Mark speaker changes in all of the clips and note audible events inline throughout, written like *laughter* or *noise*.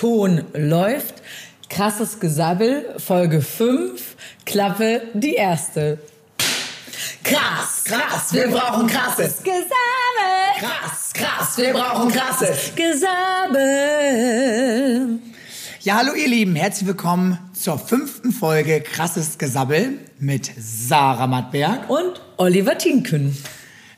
Speaker 1: Ton läuft. Krasses Gesabbel, Folge 5, Klappe die erste.
Speaker 2: Krass, krass, wir brauchen krasses.
Speaker 1: Gesabbel.
Speaker 2: Krass, krass, wir brauchen krasses.
Speaker 1: Gesabbel.
Speaker 2: Ja, hallo ihr Lieben, herzlich willkommen zur fünften Folge Krasses Gesabbel mit Sarah Mattberg.
Speaker 1: Und Oliver Tinken.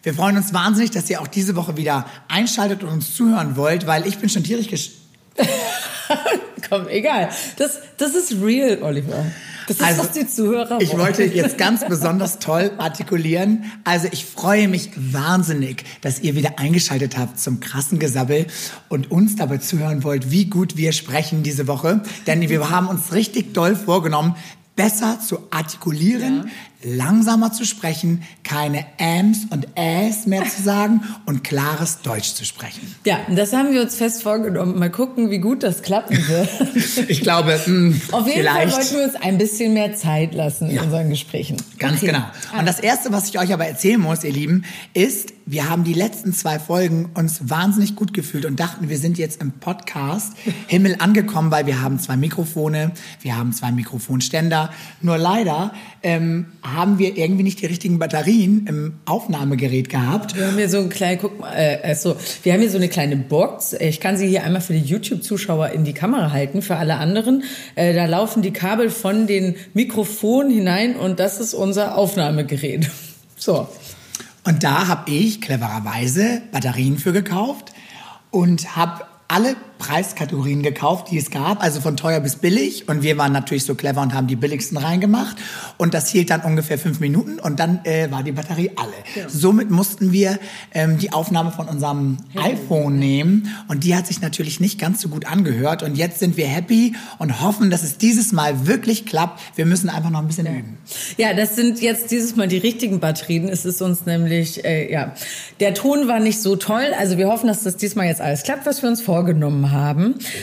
Speaker 2: Wir freuen uns wahnsinnig, dass ihr auch diese Woche wieder einschaltet und uns zuhören wollt, weil ich bin schon tierisch. *laughs*
Speaker 1: Komm, egal. Das, das ist real, Oliver. Das ist,
Speaker 2: Also,
Speaker 1: was die Zuhörer
Speaker 2: Ich
Speaker 1: wollen.
Speaker 2: wollte jetzt ganz besonders toll artikulieren. Also ich freue mich wahnsinnig, dass ihr wieder eingeschaltet habt zum krassen Gesabbel und uns dabei zuhören wollt, wie gut wir sprechen diese Woche. Denn wir haben uns richtig doll vorgenommen, besser zu artikulieren, langsamer zu sprechen, keine Ams und Äs mehr zu sagen *laughs* und klares Deutsch zu sprechen.
Speaker 1: Ja, das haben wir uns fest vorgenommen. Mal gucken, wie gut das klappen wird. *laughs*
Speaker 2: Ich glaube, mh,
Speaker 1: Auf jeden
Speaker 2: vielleicht...
Speaker 1: Fall wollten wir uns ein bisschen mehr Zeit lassen in unseren Gesprächen.
Speaker 2: Ganz
Speaker 1: Okay.
Speaker 2: genau. Und das Erste, was ich euch aber erzählen muss, ihr Lieben, ist, wir haben die letzten zwei Folgen uns wahnsinnig gut gefühlt und dachten, wir sind jetzt im Podcast *laughs* Himmel angekommen, weil wir haben zwei Mikrofone, wir haben zwei Mikrofonständer. Nur leider ähm, haben wir irgendwie nicht die richtigen Batterien im Aufnahmegerät gehabt.
Speaker 1: Wir haben hier so ein kleines, guck mal, äh, also, wir haben hier so eine kleine Box. Ich kann sie hier einmal für die YouTube-Zuschauer in die Kamera halten. Für alle anderen, äh, da laufen die Kabel von den Mikrofonen hinein und das ist unser Aufnahmegerät. *laughs* So.
Speaker 2: Und da habe ich clevererweise Batterien für gekauft und habe alle Preiskategorien gekauft, die es gab, also von teuer bis billig. Und wir waren natürlich so clever und haben die billigsten reingemacht. Und das hielt dann ungefähr fünf Minuten und dann äh, war die Batterie alle. Somit mussten wir ähm, die Aufnahme von unserem iPhone nehmen. Und die hat sich natürlich nicht ganz so gut angehört. Und jetzt sind wir happy und hoffen, dass es dieses Mal wirklich klappt. Wir müssen einfach noch ein bisschen üben.
Speaker 1: Ja, das sind jetzt dieses Mal die richtigen Batterien. Es ist uns nämlich, äh, ja, der Ton war nicht so toll. Also wir hoffen, dass das diesmal jetzt alles klappt, was wir uns vorgenommen haben.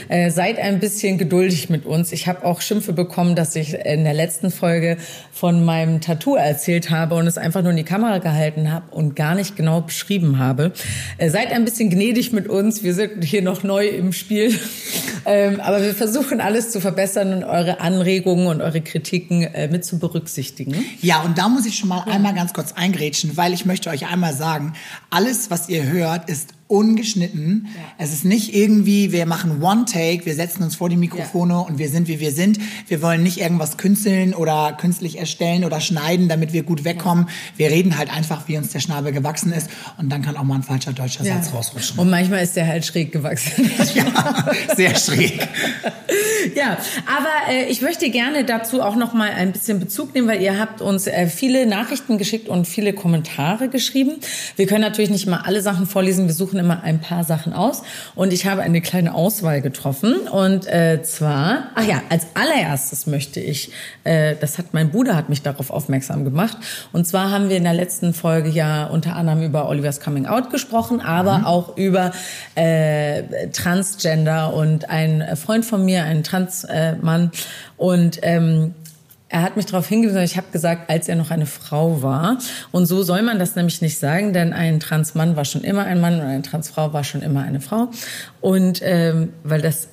Speaker 1: Äh, seid ein bisschen geduldig mit uns. Ich habe auch Schimpfe bekommen, dass ich in der letzten Folge von meinem Tattoo erzählt habe und es einfach nur in die Kamera gehalten habe und gar nicht genau beschrieben habe. Äh, seid ein bisschen gnädig mit uns. Wir sind hier noch neu im Spiel. *laughs* ähm, aber wir versuchen alles zu verbessern und eure Anregungen und eure Kritiken äh, mit zu berücksichtigen.
Speaker 2: Ja, und da muss ich schon mal einmal ganz kurz eingrätschen, weil ich möchte euch einmal sagen, alles, was ihr hört, ist ungeschnitten. Es ist nicht irgendwie, wir machen One-Take, wir setzen uns vor die Mikrofone und wir sind, wie wir sind. Wir wollen nicht irgendwas künsteln oder künstlich erstellen oder schneiden, damit wir gut wegkommen. Wir reden halt einfach, wie uns der Schnabel gewachsen ist und dann kann auch mal ein falscher deutscher Satz rausrutschen.
Speaker 1: Und manchmal ist der halt schräg gewachsen. *laughs*
Speaker 2: Ja, sehr schräg.
Speaker 1: ja, aber äh, ich möchte gerne dazu auch noch mal ein bisschen Bezug nehmen, weil ihr habt uns äh, viele Nachrichten geschickt und viele Kommentare geschrieben. Wir können natürlich nicht mal alle Sachen vorlesen. Wir suchen immer ein paar Sachen aus. Und ich habe eine kleine Auswahl getroffen. Und äh, zwar, ach ja, als allererstes möchte ich, äh, das hat mein Bruder hat mich darauf aufmerksam gemacht. Und zwar haben wir in der letzten Folge ja unter anderem über Olivers Coming Out gesprochen, aber auch über äh, Transgender. Und ein Freund von mir, ein Transmann und ähm, er hat mich darauf hingewiesen, ich habe gesagt, als er noch eine Frau war. Und so soll man das nämlich nicht sagen, denn ein Transmann war schon immer ein Mann und eine Transfrau war schon immer eine Frau. Und ähm, weil das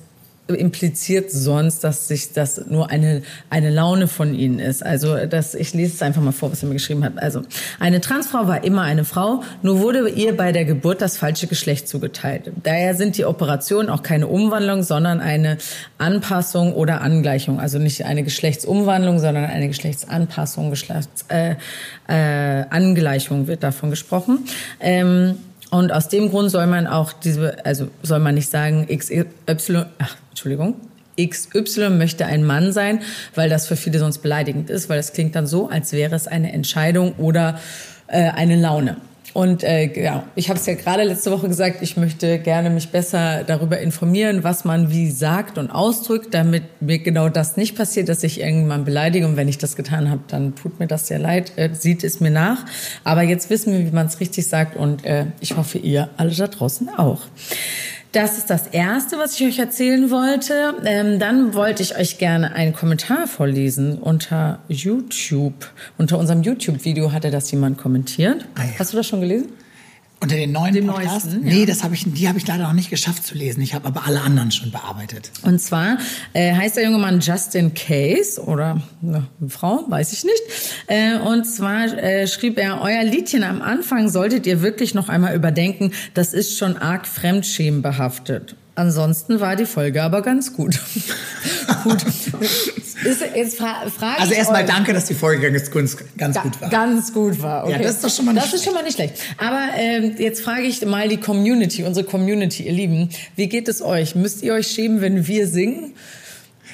Speaker 1: impliziert sonst, dass sich das nur eine, eine Laune von ihnen ist. Also das, ich lese es einfach mal vor, was er mir geschrieben hat. Also eine Transfrau war immer eine Frau, nur wurde ihr bei der Geburt das falsche Geschlecht zugeteilt. Daher sind die Operationen auch keine Umwandlung, sondern eine Anpassung oder Angleichung. Also nicht eine Geschlechtsumwandlung, sondern eine Geschlechtsanpassung, Geschlechts, äh, äh, Angleichung wird davon gesprochen. Ähm, und aus dem Grund soll man auch diese, also soll man nicht sagen, XY, ach, Entschuldigung, XY möchte ein Mann sein, weil das für viele sonst beleidigend ist, weil das klingt dann so, als wäre es eine Entscheidung oder äh, eine Laune. Und äh, ja, ich habe es ja gerade letzte Woche gesagt, ich möchte gerne mich besser darüber informieren, was man wie sagt und ausdrückt, damit mir genau das nicht passiert, dass ich irgendwann beleidige. Und wenn ich das getan habe, dann tut mir das sehr leid, äh, sieht es mir nach. Aber jetzt wissen wir, wie man es richtig sagt und äh, ich hoffe, ihr alle da draußen auch. Das ist das Erste, was ich euch erzählen wollte. Ähm, dann wollte ich euch gerne einen Kommentar vorlesen unter YouTube. Unter unserem YouTube-Video hatte das jemand kommentiert.
Speaker 2: Ah, ja.
Speaker 1: Hast du das schon gelesen?
Speaker 2: Unter den neuen
Speaker 1: Dem
Speaker 2: Podcasts?
Speaker 1: neuesten,
Speaker 2: nee,
Speaker 1: ja.
Speaker 2: das habe ich, die habe ich leider noch nicht geschafft zu lesen. Ich habe aber alle anderen schon bearbeitet.
Speaker 1: Und zwar äh, heißt der junge Mann Justin Case oder eine Frau, weiß ich nicht. Äh, und zwar äh, schrieb er, euer Liedchen am Anfang solltet ihr wirklich noch einmal überdenken. Das ist schon arg fremdschämenbehaftet. Ansonsten war die Folge aber ganz gut. *laughs* gut. Ist, jetzt fra frage
Speaker 2: Also erstmal danke, dass die Folge ganz, ganz,
Speaker 1: Ga-
Speaker 2: gut war.
Speaker 1: Ganz gut war. Okay.
Speaker 2: Ja, das ist doch schon mal nicht
Speaker 1: Das ist schon mal nicht schlecht. Aber ähm, jetzt frage ich mal die Community, unsere Community, ihr Lieben. Wie geht es euch? Müsst ihr euch schämen, wenn wir singen?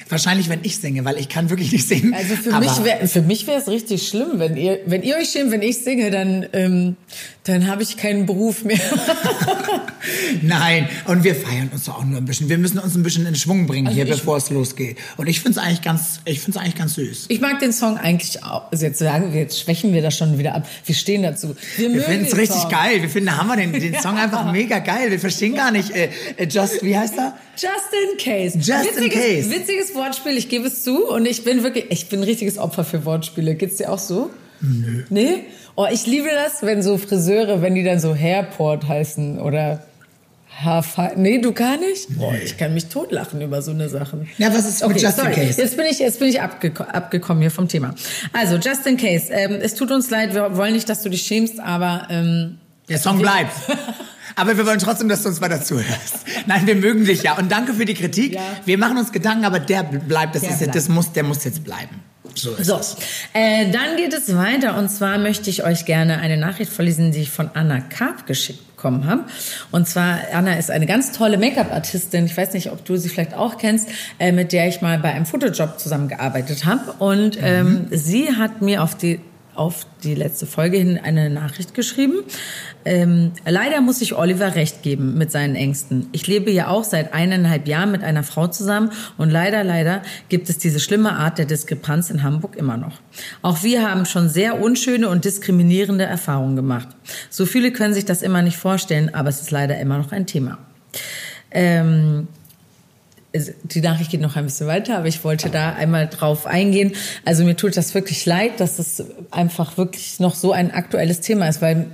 Speaker 2: Wahrscheinlich, wenn ich singe, weil ich kann wirklich nicht singen.
Speaker 1: Also für
Speaker 2: aber
Speaker 1: mich wär, für mich wäre es richtig schlimm, wenn ihr wenn ihr euch schämt, wenn ich singe, dann ähm, dann habe ich keinen Beruf mehr. *laughs*
Speaker 2: Nein, und wir feiern uns doch auch nur ein bisschen. Wir müssen uns ein bisschen in Schwung bringen
Speaker 1: Also
Speaker 2: hier, bevor es losgeht. Und ich finde es eigentlich ganz, ich finde es eigentlich ganz süß.
Speaker 1: Ich mag den Song eigentlich auch. Also jetzt sagen wir, jetzt schwächen wir das schon wieder ab. Wir stehen dazu. Wir,
Speaker 2: Wir finden es richtig
Speaker 1: Song.
Speaker 2: geil. Wir finden, da haben wir den, den *laughs* Song einfach mega geil. Wir verstehen gar nicht, äh, äh, just, wie heißt er?
Speaker 1: Just in case.
Speaker 2: Just in
Speaker 1: witziges,
Speaker 2: case.
Speaker 1: Witziges Wortspiel, ich gebe es zu. Und ich bin wirklich, ich bin ein richtiges Opfer für Wortspiele. Geht's dir auch so? Nö. Nee? Oh, ich liebe das, wenn so Friseure, wenn die dann so Hairport heißen oder Haarfall. Nee, du gar nicht? Boah, ich kann mich totlachen über so eine Sachen.
Speaker 2: Ja, was ist mit Just in
Speaker 1: sorry.
Speaker 2: Case?
Speaker 1: Jetzt bin ich, jetzt bin ich abgeko abgekommen hier vom Thema. Also, Just in Case. Ähm, es tut uns leid, wir wollen nicht, dass du dich schämst, aber ähm,
Speaker 2: Der Song bleibt. *laughs* Aber wir wollen trotzdem, dass du uns weiter zuhörst. Nein, wir mögen dich ja. Und danke für die Kritik.
Speaker 1: Ja.
Speaker 2: Wir machen uns Gedanken, aber der bleibt. Das,
Speaker 1: Der
Speaker 2: ist,
Speaker 1: bleibt.
Speaker 2: das muss, der muss jetzt bleiben. So ist
Speaker 1: So,
Speaker 2: es.
Speaker 1: äh, dann geht es weiter und zwar möchte ich euch gerne eine Nachricht vorlesen, die ich von Anna Karp geschickt bekommen habe. Und zwar, Anna ist eine ganz tolle Make-up-Artistin, ich weiß nicht, ob du sie vielleicht auch kennst, äh, mit der ich mal bei einem Fotojob zusammengearbeitet habe. Und ähm, sie hat mir auf die auf die letzte Folge hin eine Nachricht geschrieben. Ähm, leider muss ich Oliver recht geben mit seinen Ängsten. Ich lebe ja auch seit eineinhalb Jahren mit einer Frau zusammen und leider, leider gibt es diese schlimme Art der Diskrepanz in Hamburg immer noch. Auch wir haben schon sehr unschöne und diskriminierende Erfahrungen gemacht. So viele können sich das immer nicht vorstellen, aber es ist leider immer noch ein Thema. Ähm, die Nachricht geht noch ein bisschen weiter, aber ich wollte da einmal drauf eingehen. Also mir tut das wirklich leid, dass es einfach wirklich noch so ein aktuelles Thema ist, weil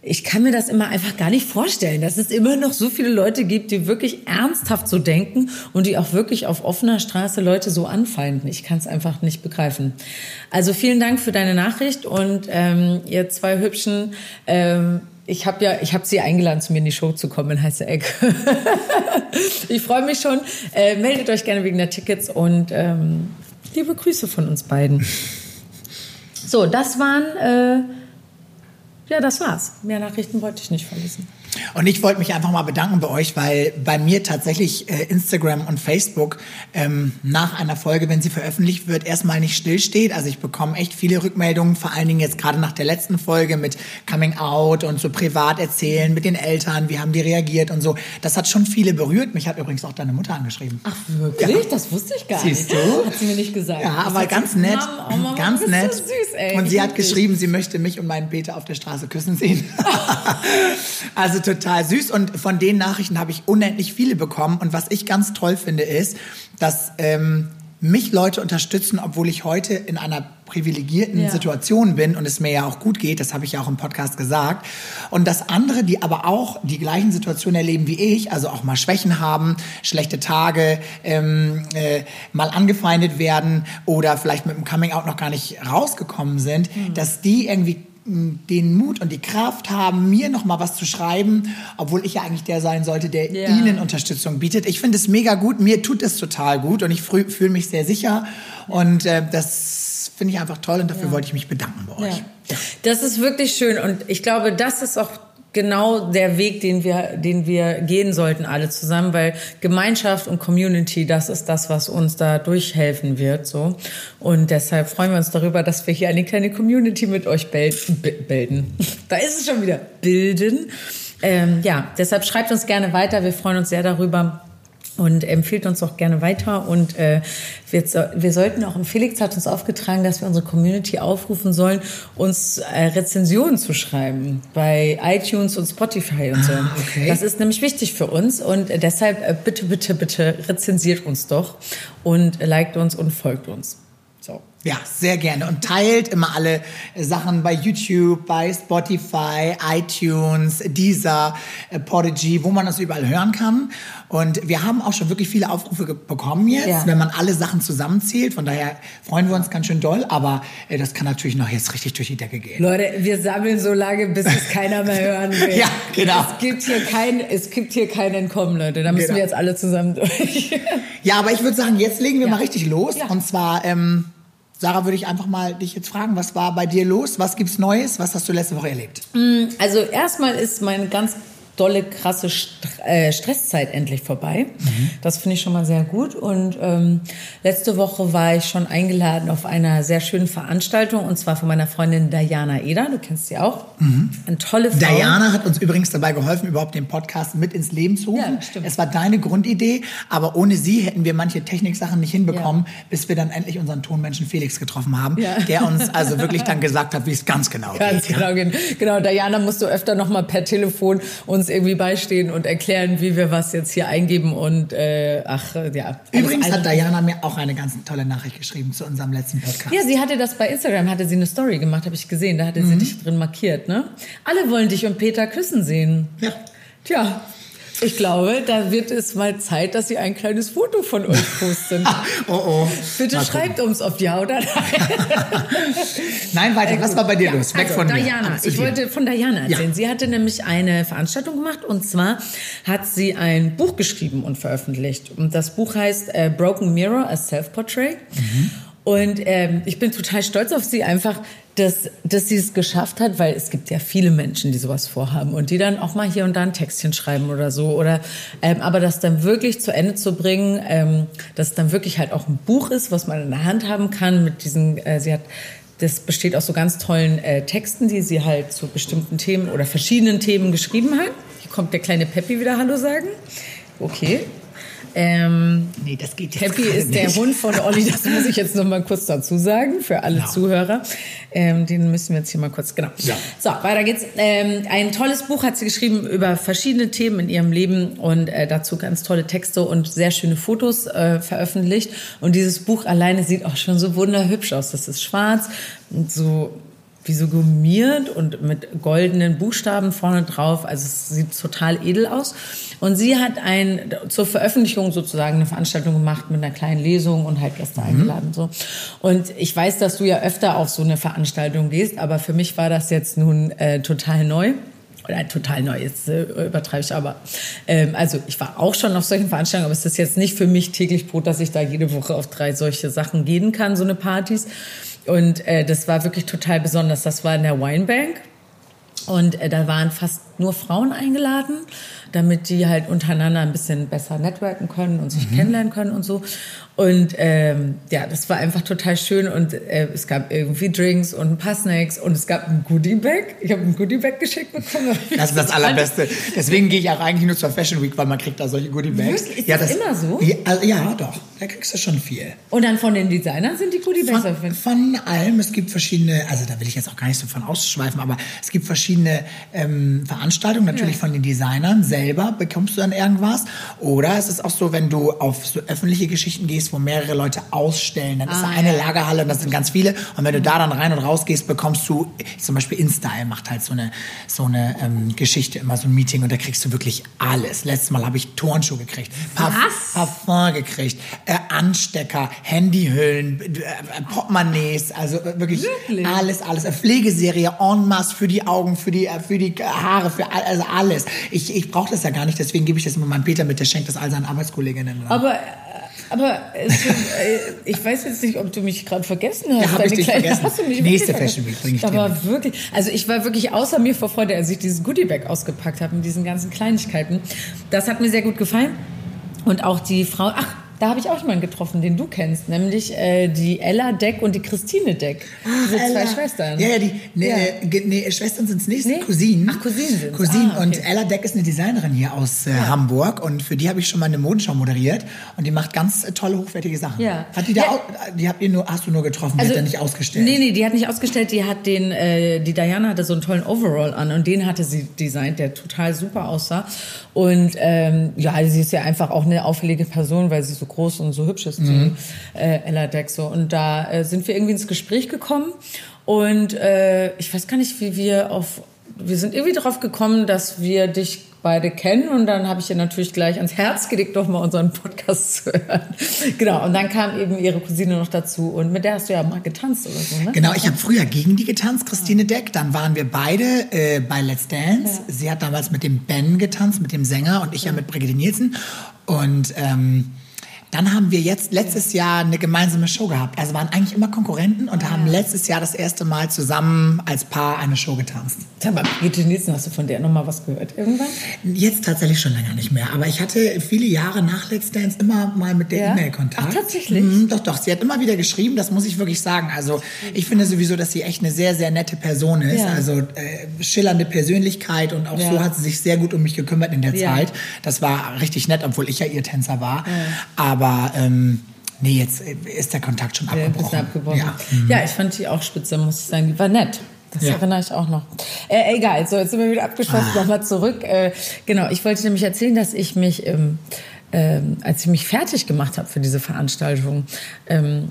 Speaker 1: ich kann mir das immer einfach gar nicht vorstellen, dass es immer noch so viele Leute gibt, die wirklich ernsthaft so denken und die auch wirklich auf offener Straße Leute so anfeinden. Ich kann es einfach nicht begreifen. Also vielen Dank für deine Nachricht und ähm, ihr zwei hübschen ähm, ich habe ja, ich habe sie eingeladen, zu mir in die Show zu kommen Heiße Eck. *laughs* ich freue mich schon. Äh, meldet euch gerne wegen der Tickets und ähm, liebe Grüße von uns beiden. So, das waren, äh, ja, das war's. Mehr Nachrichten wollte ich nicht verlesen.
Speaker 2: Und ich wollte mich einfach mal bedanken bei euch, weil bei mir tatsächlich äh, Instagram und Facebook ähm, nach einer Folge, wenn sie veröffentlicht wird, erstmal nicht stillsteht. Also ich bekomme echt viele Rückmeldungen, vor allen Dingen jetzt gerade nach der letzten Folge mit Coming Out und so privat erzählen mit den Eltern, wie haben die reagiert und so. Das hat schon viele berührt. Mich hat übrigens auch deine Mutter angeschrieben.
Speaker 1: Ach, wirklich? Das wusste ich gar
Speaker 2: Siehst
Speaker 1: nicht.
Speaker 2: du?
Speaker 1: Hat sie mir nicht gesagt.
Speaker 2: Ja,
Speaker 1: Das
Speaker 2: aber ganz nett,
Speaker 1: Mama, oh Mama,
Speaker 2: ganz nett.
Speaker 1: So süß, ey.
Speaker 2: und sie hat geschrieben, sie möchte mich und meinen Peter auf der Straße küssen sehen. *laughs* also total süß und von den Nachrichten habe ich unendlich viele bekommen und was ich ganz toll finde ist, dass ähm, mich Leute unterstützen, obwohl ich heute in einer privilegierten
Speaker 1: Ja.
Speaker 2: Situation bin und es mir ja auch gut geht, das habe ich ja auch im Podcast gesagt. Und dass andere, die aber auch die gleichen Situationen erleben wie ich, also auch mal Schwächen haben, schlechte Tage, ähm, äh, mal angefeindet werden oder vielleicht mit dem Coming Out noch gar nicht rausgekommen sind,
Speaker 1: Mhm.
Speaker 2: dass die irgendwie den Mut und die Kraft haben, mir noch mal was zu schreiben, obwohl ich ja eigentlich der sein sollte, der
Speaker 1: Ja.
Speaker 2: ihnen Unterstützung bietet. Ich finde es mega gut, mir tut es total gut und ich fühle mich sehr sicher und äh, das finde ich einfach toll und dafür wollte ich mich bedanken bei euch.
Speaker 1: Ja. Das ist wirklich schön und ich glaube, das ist auch genau der Weg, den wir, den wir gehen sollten alle zusammen, weil Gemeinschaft und Community, das ist das, was uns da durchhelfen wird, so. Und deshalb freuen wir uns darüber, dass wir hier eine kleine Community mit euch bilden. *laughs* Da ist es schon wieder. Bilden. Ähm, ja, deshalb schreibt uns gerne weiter. Wir freuen uns sehr darüber und empfiehlt uns auch gerne weiter. Und äh, wir, wir sollten auch, und Felix hat uns aufgetragen, dass wir unsere Community aufrufen sollen, uns äh, Rezensionen zu schreiben bei iTunes und Spotify und so.
Speaker 2: Ah, okay.
Speaker 1: Das ist nämlich wichtig für uns und deshalb äh, bitte, bitte, bitte rezensiert uns doch und liked uns und folgt uns.
Speaker 2: Ja, sehr gerne. Und teilt immer alle Sachen bei YouTube, bei Spotify, iTunes, Deezer, äh, Podigy, wo man das überall hören kann. Und wir haben auch schon wirklich viele Aufrufe bekommen jetzt, ja. wenn man alle Sachen zusammenzählt. Von daher freuen wir uns ganz schön doll. Aber äh, das kann natürlich noch jetzt richtig durch die Decke gehen.
Speaker 1: Leute, wir sammeln so lange, bis es *laughs* keiner mehr hören will.
Speaker 2: ja, genau.
Speaker 1: Es gibt hier kein, es gibt hier kein Entkommen, Leute. Da müssen genau. wir jetzt alle zusammen durch.
Speaker 2: ja, aber ich würde sagen, jetzt legen wir ja. mal richtig los. Ja. Und zwar, ähm, Sarah, würde ich einfach mal dich jetzt fragen, was war bei dir los? Was gibt's Neues? Was hast du letzte Woche erlebt?
Speaker 1: Mm, also erstmal ist mein ganz dolle, krasse St äh, Stresszeit endlich vorbei. Mhm. Das finde ich schon mal sehr gut. Und ähm, letzte Woche war ich schon eingeladen auf einer sehr schönen Veranstaltung und zwar von meiner Freundin Diana Eder. Du kennst sie auch. Mhm. Eine tolle Frau.
Speaker 2: Diana hat uns übrigens dabei geholfen, überhaupt den Podcast mit ins Leben zu rufen. Ja, stimmt. Es war deine Grundidee, aber ohne sie hätten wir manche Techniksachen nicht hinbekommen, ja. bis wir dann endlich unseren Tonmenschen Felix getroffen haben, ja. der uns also wirklich dann gesagt hat, wie es ganz genau *laughs*
Speaker 1: ganz
Speaker 2: geht.
Speaker 1: Genau, ja. genau. Diana musst du öfter noch mal per Telefon uns uns irgendwie beistehen und erklären, wie wir was jetzt hier eingeben und äh, ach ja.
Speaker 2: Übrigens hat Diana mir auch eine ganz tolle Nachricht geschrieben zu unserem letzten Podcast.
Speaker 1: Ja, sie hatte das bei Instagram, hatte sie eine Story gemacht, habe ich gesehen, da hatte mhm. sie dich drin markiert, ne? Alle wollen dich und Peter küssen sehen.
Speaker 2: Ja.
Speaker 1: Tja, ich glaube, da wird es mal Zeit, dass Sie ein kleines Foto von euch posten. *laughs*
Speaker 2: oh oh.
Speaker 1: Bitte mal schreibt gucken. uns, ob ja oder nein. *laughs*
Speaker 2: nein, weiter. Was war bei dir ja, los? Weg
Speaker 1: also,
Speaker 2: von
Speaker 1: Diana. Mir. Ich wollte von Diana erzählen. Ja. Sie hatte nämlich eine Veranstaltung gemacht und zwar hat sie ein Buch geschrieben und veröffentlicht. Und das Buch heißt äh, Broken Mirror, a Self-Portrait. Mhm. Und ähm, ich bin total stolz auf sie, einfach, dass, dass sie es geschafft hat, weil es gibt ja viele Menschen, die sowas vorhaben und die dann auch mal hier und da ein Textchen schreiben oder so. Oder ähm, aber das dann wirklich zu Ende zu bringen, ähm, dass es dann wirklich halt auch ein Buch ist, was man in der Hand haben kann mit diesen, äh, sie hat das besteht aus so ganz tollen äh, Texten, die sie halt zu bestimmten Themen oder verschiedenen Themen geschrieben hat. Hier kommt der kleine Peppi wieder Hallo sagen. Okay,
Speaker 2: ähm, nee, das geht
Speaker 1: jetzt Happy ist der Hund von Olli, das muss ich jetzt noch mal kurz dazu sagen, für alle genau. Zuhörer. Ähm, den müssen wir jetzt hier mal kurz, genau. Ja. So, weiter geht's. Ähm, ein tolles Buch hat sie geschrieben über verschiedene Themen in ihrem Leben und äh, dazu ganz tolle Texte und sehr schöne Fotos äh, veröffentlicht. Und dieses Buch alleine sieht auch schon so wunderhübsch aus. Das ist schwarz und so wie so gummiert und mit goldenen Buchstaben vorne drauf. Also es sieht total edel aus. Und sie hat ein, zur Veröffentlichung sozusagen eine Veranstaltung gemacht mit einer kleinen Lesung und halt Gäste mhm. eingeladen. So. Und ich weiß, dass du ja öfter auf so eine Veranstaltung gehst, aber für mich war das jetzt nun äh, total neu oder total neu, jetzt äh, übertreibe ich aber. Ähm, also ich war auch schon auf solchen Veranstaltungen, aber es ist jetzt nicht für mich täglich Brot, dass ich da jede Woche auf drei solche Sachen gehen kann, so eine Partys. Und äh, das war wirklich total besonders. Das war in der Winebank. Und äh, da waren fast nur Frauen eingeladen, damit die halt untereinander ein bisschen besser networken können und sich mhm. kennenlernen können und so. Und ähm, ja, das war einfach total schön und äh, es gab irgendwie Drinks und ein paar Snacks und es gab ein Goodie-Bag. Ich habe ein Goodie-Bag geschickt bekommen.
Speaker 2: Das ist das Allerbeste. Deswegen gehe ich auch eigentlich nur zur Fashion Week, weil man kriegt da solche Goodie-Bags.
Speaker 1: Ist ja, das, das immer so?
Speaker 2: Ja, also, ja, doch. Da kriegst du schon viel.
Speaker 1: Und dann von den Designern sind die Goodie-Bags?
Speaker 2: Von, von allem. Es gibt verschiedene, also da will ich jetzt auch gar nicht so von ausschweifen, aber es gibt verschiedene ähm, Veranstaltungen, natürlich ja. von den Designern selber bekommst du dann irgendwas. Oder es ist auch so, wenn du auf so öffentliche Geschichten gehst, wo mehrere Leute ausstellen. Dann ist da ah, eine Lagerhalle und das sind ganz viele. Und wenn du da dann rein und raus gehst, bekommst du, zum Beispiel InStyle macht halt so eine, so eine ähm, Geschichte, immer so ein Meeting und da kriegst du wirklich alles. Letztes Mal habe ich Turnschuhe gekriegt, Parf Was? Parfum gekriegt, äh, Anstecker, Handyhüllen, äh, Portemonnaies, also wirklich, wirklich, alles, alles. Eine Pflegeserie en masse für die Augen, für die, äh, für die Haare, für all, also alles. Ich, ich brauche das ja gar nicht, deswegen gebe ich das immer meinem Peter mit, der schenkt das all seinen Arbeitskolleginnen.
Speaker 1: Aber aber es, äh, ich weiß jetzt nicht, ob du mich gerade vergessen hast.
Speaker 2: Ja, habe ich dich Kleine, vergessen. Hast du mich Nächste Fashion Week bringe ich
Speaker 1: dir Aber wirklich, also ich war wirklich außer mir vor Freude, als ich dieses Goodie-Bag ausgepackt habe mit diesen ganzen Kleinigkeiten. Das hat mir sehr gut gefallen. Und auch die Frau, ach, da habe ich auch jemanden getroffen, den du kennst, nämlich äh, die Ella Deck und die Christine Deck. Diese Ella. zwei Schwestern.
Speaker 2: Ja, ja, die nee, ja. Nee, Schwestern sind es nicht, nee? Cousinen.
Speaker 1: Ach, Cousinen
Speaker 2: sind Cousinen. Ah, okay. Und Ella Deck ist eine Designerin hier aus äh, ja. Hamburg und für die habe ich schon mal eine Modenschau moderiert und die macht ganz äh, tolle, hochwertige Sachen. Ja. Hat die da, auch, die habt ihr nur, hast du nur getroffen, also, die hat also, da nicht ausgestellt?
Speaker 1: Nee, nee, die hat nicht ausgestellt, die hat den, äh, die Diana hatte so einen tollen Overall an und den hatte sie designt, der total super aussah. Und ähm, ja, sie ist ja einfach auch eine auffällige Person, weil sie so groß und so hübsch ist, mhm. die äh, Ella Dexo. Und da äh, sind wir irgendwie ins Gespräch gekommen. Und äh, ich weiß gar nicht, wie wir auf wir sind irgendwie darauf gekommen, dass wir dich beide kennen und dann habe ich ihr natürlich gleich ans Herz gelegt, doch mal unseren Podcast zu hören. Genau, und dann kam eben ihre Cousine noch dazu und mit der hast du ja mal getanzt oder so, ne?
Speaker 2: Genau, ich habe früher gegen die getanzt, Christine Deck, dann waren wir beide äh, bei Let's Dance. Ja. Sie hat damals mit dem Ben getanzt, mit dem Sänger und ich ja, ja mit Brigitte Nielsen und ähm, dann haben wir jetzt letztes Jahr eine gemeinsame Show gehabt. Also waren eigentlich immer Konkurrenten und haben letztes Jahr das erste Mal zusammen als Paar eine Show getanzt.
Speaker 1: Mal, Brigitte Nielsen, hast du von der nochmal was gehört irgendwann?
Speaker 2: Jetzt tatsächlich schon länger nicht mehr. Aber ich hatte viele Jahre nach Let's Dance immer mal mit der ja? E-Mail Kontakt.
Speaker 1: Ach, tatsächlich?
Speaker 2: Mhm, doch, doch. Sie hat immer wieder geschrieben, das muss ich wirklich sagen. Also ich finde sowieso, dass sie echt eine sehr, sehr nette Person ist. Ja. Also äh, schillernde Persönlichkeit und auch ja. so hat sie sich sehr gut um mich gekümmert in der Zeit. Das war richtig nett, obwohl ich ja ihr Tänzer war. Aber aber ähm, nee, jetzt ist der Kontakt schon abgebrochen. Ja, abgebrochen.
Speaker 1: Ja. Mhm. ja, ich fand die auch spitze, muss ich sagen. Die war nett. Das ja. erinnere ich auch noch. Äh, egal, so jetzt sind wir wieder abgeschlossen. Ah. Nochmal zurück. Äh, genau, ich wollte nämlich erzählen, dass ich mich, ähm, ähm, als ich mich fertig gemacht habe für diese Veranstaltung, ähm,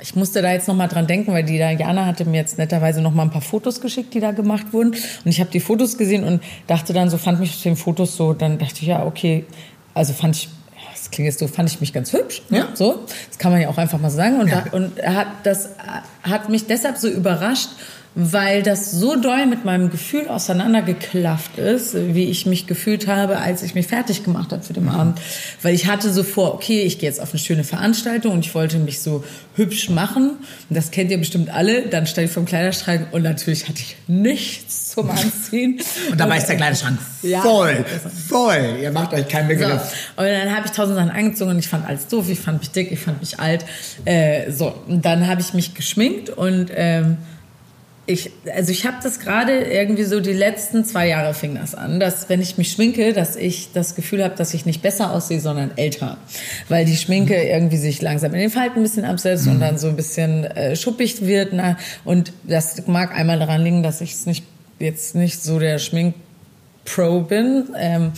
Speaker 1: ich musste da jetzt noch mal dran denken, weil die Jana hatte mir jetzt netterweise noch mal ein paar Fotos geschickt, die da gemacht wurden. Und ich habe die Fotos gesehen und dachte dann so, fand mich auf den Fotos so, dann dachte ich, ja, okay, also fand ich klingt jetzt so, fand ich mich ganz hübsch. Ne? Ja. So, das kann man ja auch einfach mal sagen. Und, ja. da, und er hat, das hat mich deshalb so überrascht, weil das so doll mit meinem Gefühl auseinandergeklafft ist, wie ich mich gefühlt habe, als ich mich fertig gemacht habe für den mhm. Abend. Weil ich hatte so vor, okay, ich gehe jetzt auf eine schöne Veranstaltung und ich wollte mich so hübsch machen. Und das kennt ihr bestimmt alle. Dann stand ich vom Kleiderschrank und natürlich hatte ich nichts zum Anziehen. *laughs*
Speaker 2: und dabei ist der Kleiderschrank ja, voll, voll. Ihr macht euch keinen Begriff.
Speaker 1: So. Und dann habe ich tausend Sachen angezogen und ich fand alles doof, ich fand mich dick, ich fand mich alt. Äh, so, und dann habe ich mich geschminkt und ähm, ich, also ich habe das gerade irgendwie so die letzten zwei Jahre fing das an, dass wenn ich mich schminke, dass ich das Gefühl habe, dass ich nicht besser aussehe, sondern älter, weil die Schminke irgendwie sich langsam in den Falten ein bisschen absetzt mhm. und dann so ein bisschen äh, schuppig wird. Na, und das mag einmal daran liegen, dass ich es nicht jetzt nicht so der Schmink Pro bin ähm,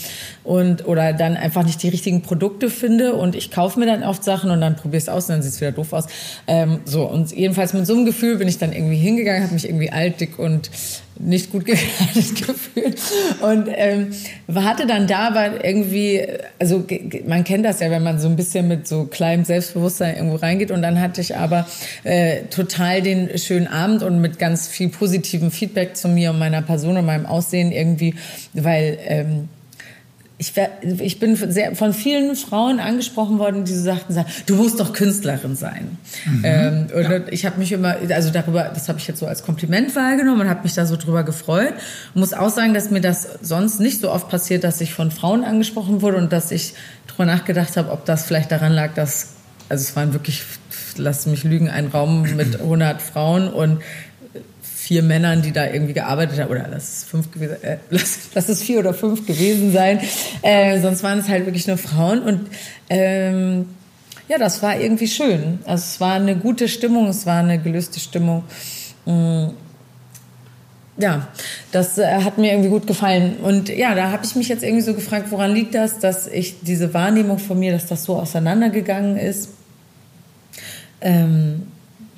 Speaker 1: und oder dann einfach nicht die richtigen Produkte finde und ich kaufe mir dann oft Sachen und dann probiere es aus und dann sieht es wieder doof aus. Ähm, so und jedenfalls mit so einem Gefühl bin ich dann irgendwie hingegangen, habe mich irgendwie alt, dick und nicht gut *laughs* gekleidet gefühlt. Und ähm, hatte dann da aber irgendwie, also man kennt das ja, wenn man so ein bisschen mit so kleinem Selbstbewusstsein irgendwo reingeht. Und dann hatte ich aber äh, total den schönen Abend und mit ganz viel positivem Feedback zu mir und meiner Person und meinem Aussehen irgendwie, weil ähm, ich, ich bin sehr, von vielen Frauen angesprochen worden, die so sagten, du musst doch Künstlerin sein. Mhm, ähm, und ja. ich habe mich immer, also darüber, das habe ich jetzt so als Kompliment wahrgenommen und habe mich da so drüber gefreut. Muss auch sagen, dass mir das sonst nicht so oft passiert, dass ich von Frauen angesprochen wurde und dass ich drüber nachgedacht habe, ob das vielleicht daran lag, dass, also es waren wirklich, lass mich lügen, ein Raum mit 100 Frauen und vier Männern, die da irgendwie gearbeitet haben, oder lass es fünf gewesen, äh, *laughs* lass, lass es vier oder fünf gewesen sein. Äh, sonst waren es halt wirklich nur Frauen und ähm, ja, das war irgendwie schön. Also es war eine gute Stimmung, es war eine gelöste Stimmung. Mm. Ja, das äh, hat mir irgendwie gut gefallen. Und ja, da habe ich mich jetzt irgendwie so gefragt, woran liegt das, dass ich diese Wahrnehmung von mir, dass das so auseinandergegangen ist. Ähm,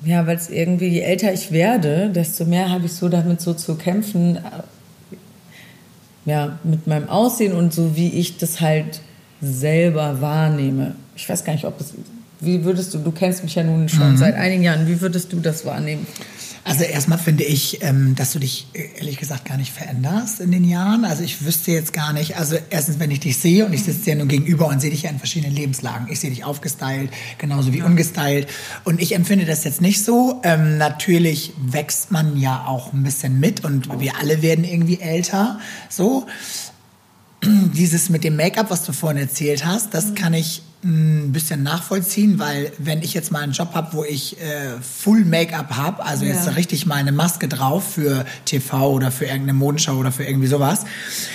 Speaker 1: ja, weil es irgendwie, je älter ich werde, desto mehr habe ich so damit so zu kämpfen, äh, ja, mit meinem Aussehen und so, wie ich das halt selber wahrnehme. Ich weiß gar nicht, ob es, wie würdest du, du kennst mich ja nun schon mhm. seit einigen Jahren, wie würdest du das wahrnehmen?
Speaker 2: Also erstmal finde ich, ähm, dass du dich äh, ehrlich gesagt gar nicht veränderst in den Jahren. Also ich wüsste jetzt gar nicht, also erstens, wenn ich dich sehe und ich sitze dir nun gegenüber und sehe dich ja in verschiedenen Lebenslagen. Ich sehe dich aufgestylt, genauso wie ungestylt. Und ich empfinde das jetzt nicht so. Ähm, natürlich wächst man ja auch ein bisschen mit und wir alle werden irgendwie älter. So. *clears throat* Dieses mit dem Make-up, was du vorhin erzählt hast, das kann ich ein bisschen nachvollziehen, weil wenn ich jetzt mal einen Job habe, wo ich äh, Full Make-up habe, also
Speaker 1: Ja.
Speaker 2: jetzt richtig mal eine Maske drauf für TV oder für irgendeine Modenschau oder für irgendwie sowas,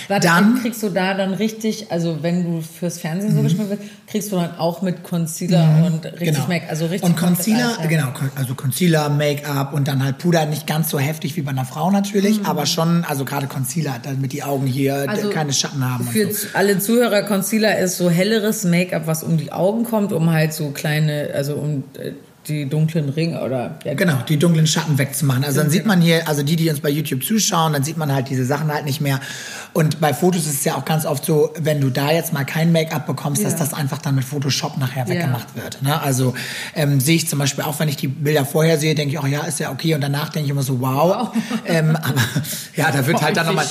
Speaker 1: Warte,
Speaker 2: dann
Speaker 1: kriegst du da dann richtig, also wenn du fürs Fernsehen so geschminkt wirst, kriegst du dann auch mit Concealer und richtig
Speaker 2: genau.
Speaker 1: Make, also richtig
Speaker 2: und Concealer,
Speaker 1: komplett,
Speaker 2: genau, also Concealer, Make-up und dann halt Puder, nicht ganz so heftig wie bei einer Frau natürlich, aber schon, also gerade Concealer, damit die Augen hier
Speaker 1: Mhm. Also
Speaker 2: keine Schatten haben.
Speaker 1: Für
Speaker 2: so.
Speaker 1: alle Zuhörer, Concealer ist so helleres Make-up, was um die Augen kommt, um halt so kleine, also um äh, die dunklen Ringe oder ja,
Speaker 2: Genau, die dunklen Schatten wegzumachen. Also dann sieht man hier, also die, die uns bei YouTube zuschauen, dann sieht man halt diese Sachen halt nicht mehr. Und bei Fotos ist es ja auch ganz oft so, wenn du da jetzt mal kein Make-up bekommst, dass
Speaker 1: Ja.
Speaker 2: das einfach dann mit Photoshop nachher weggemacht wird. Ne? Also ähm, sehe ich zum Beispiel auch, wenn ich die Bilder vorher sehe, denke ich, auch ja, ist ja okay. Und danach denke ich immer so, wow. *laughs* ähm, aber *laughs* ja, da wird halt dann nochmal,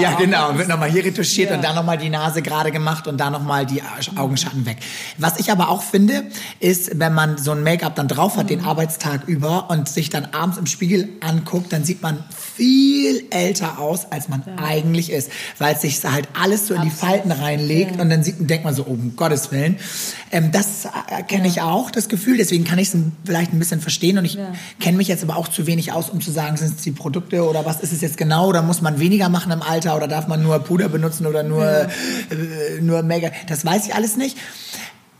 Speaker 2: ja genau, wird nochmal hier retuschiert
Speaker 1: Ja.
Speaker 2: und dann nochmal die Nase gerade gemacht und da nochmal die Augenschatten weg. Was ich aber auch finde, ist, wenn man so ein Make-up dann drauf hat, den
Speaker 1: Mhm.
Speaker 2: Arbeitstag über und sich dann abends im Spiegel anguckt, dann sieht man viel älter aus, als man eigentlich ist, weil es sich halt alles so in die Falten reinlegt und dann sieht, denkt man so, oh, um Gottes Willen. Ähm, das kenne ich auch, das Gefühl, deswegen kann ich es vielleicht ein bisschen verstehen und ich kenne mich jetzt aber auch zu wenig aus, um zu sagen, sind es die Produkte oder was ist es jetzt genau oder muss man weniger machen im Alter oder darf man nur Puder benutzen oder nur, äh, nur Make-up, das weiß ich alles nicht.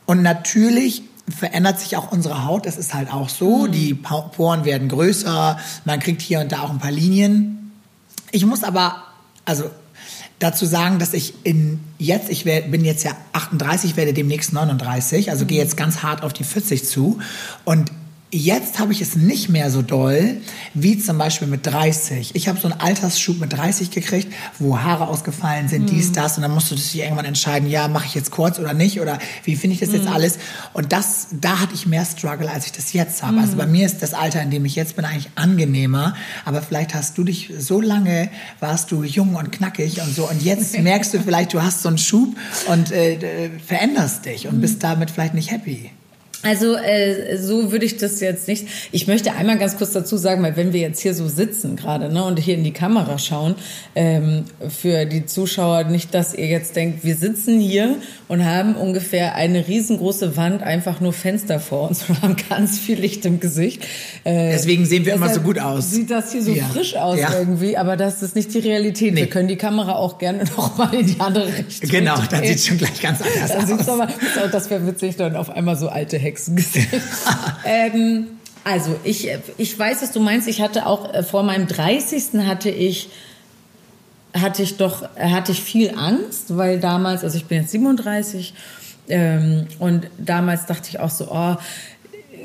Speaker 2: Und natürlich verändert sich auch unsere Haut. Das ist halt auch so. Die Pa- Poren werden größer. Man kriegt hier und da auch ein paar Linien. Ich muss aber, also dazu sagen, dass ich in jetzt, ich werd, bin jetzt ja 38, werde demnächst 39, also gehe jetzt ganz hart auf die 40 zu. Und jetzt habe ich es nicht mehr so doll wie zum Beispiel mit 30. Ich habe so einen Altersschub mit 30 gekriegt, wo Haare ausgefallen sind, dies, das. Und dann musst du dich irgendwann entscheiden, ja, mache ich jetzt kurz oder nicht? Oder wie finde ich das jetzt alles? Und das, da hatte ich mehr Struggle, als ich das jetzt habe. Also bei mir ist das Alter, in dem ich jetzt bin, eigentlich angenehmer. Aber vielleicht hast du dich so lange, warst du jung und knackig und so. Und jetzt *laughs* merkst du vielleicht, du hast so einen Schub und äh, veränderst dich und bist damit vielleicht nicht happy.
Speaker 1: Also äh, so würde ich das jetzt nicht. Ich möchte einmal ganz kurz dazu sagen, weil wenn wir jetzt hier so sitzen gerade ne, und hier in die Kamera schauen, ähm, für die Zuschauer nicht, dass ihr jetzt denkt, wir sitzen hier und haben ungefähr eine riesengroße Wand, einfach nur Fenster vor uns und haben ganz viel Licht im Gesicht. Äh,
Speaker 2: Deswegen sehen wir immer so gut aus.
Speaker 1: Sieht das hier so
Speaker 2: Ja.
Speaker 1: frisch aus
Speaker 2: Ja.
Speaker 1: irgendwie, aber das ist nicht die Realität. Wir
Speaker 2: Nee.
Speaker 1: können die Kamera auch gerne *laughs* noch mal in die andere Richtung.
Speaker 2: Genau, dann sieht schon gleich ganz anders
Speaker 1: Dann sieht's
Speaker 2: aus.
Speaker 1: aber, auch, das wäre witzig, dann auf einmal so alte Hexen gesehen. *laughs* ähm, also, ich, ich weiß, was du meinst. Ich hatte auch äh, vor meinem 30. hatte ich hatte ich doch hatte ich viel Angst, weil damals, also ich bin jetzt 37 ähm, und damals dachte ich auch so, oh,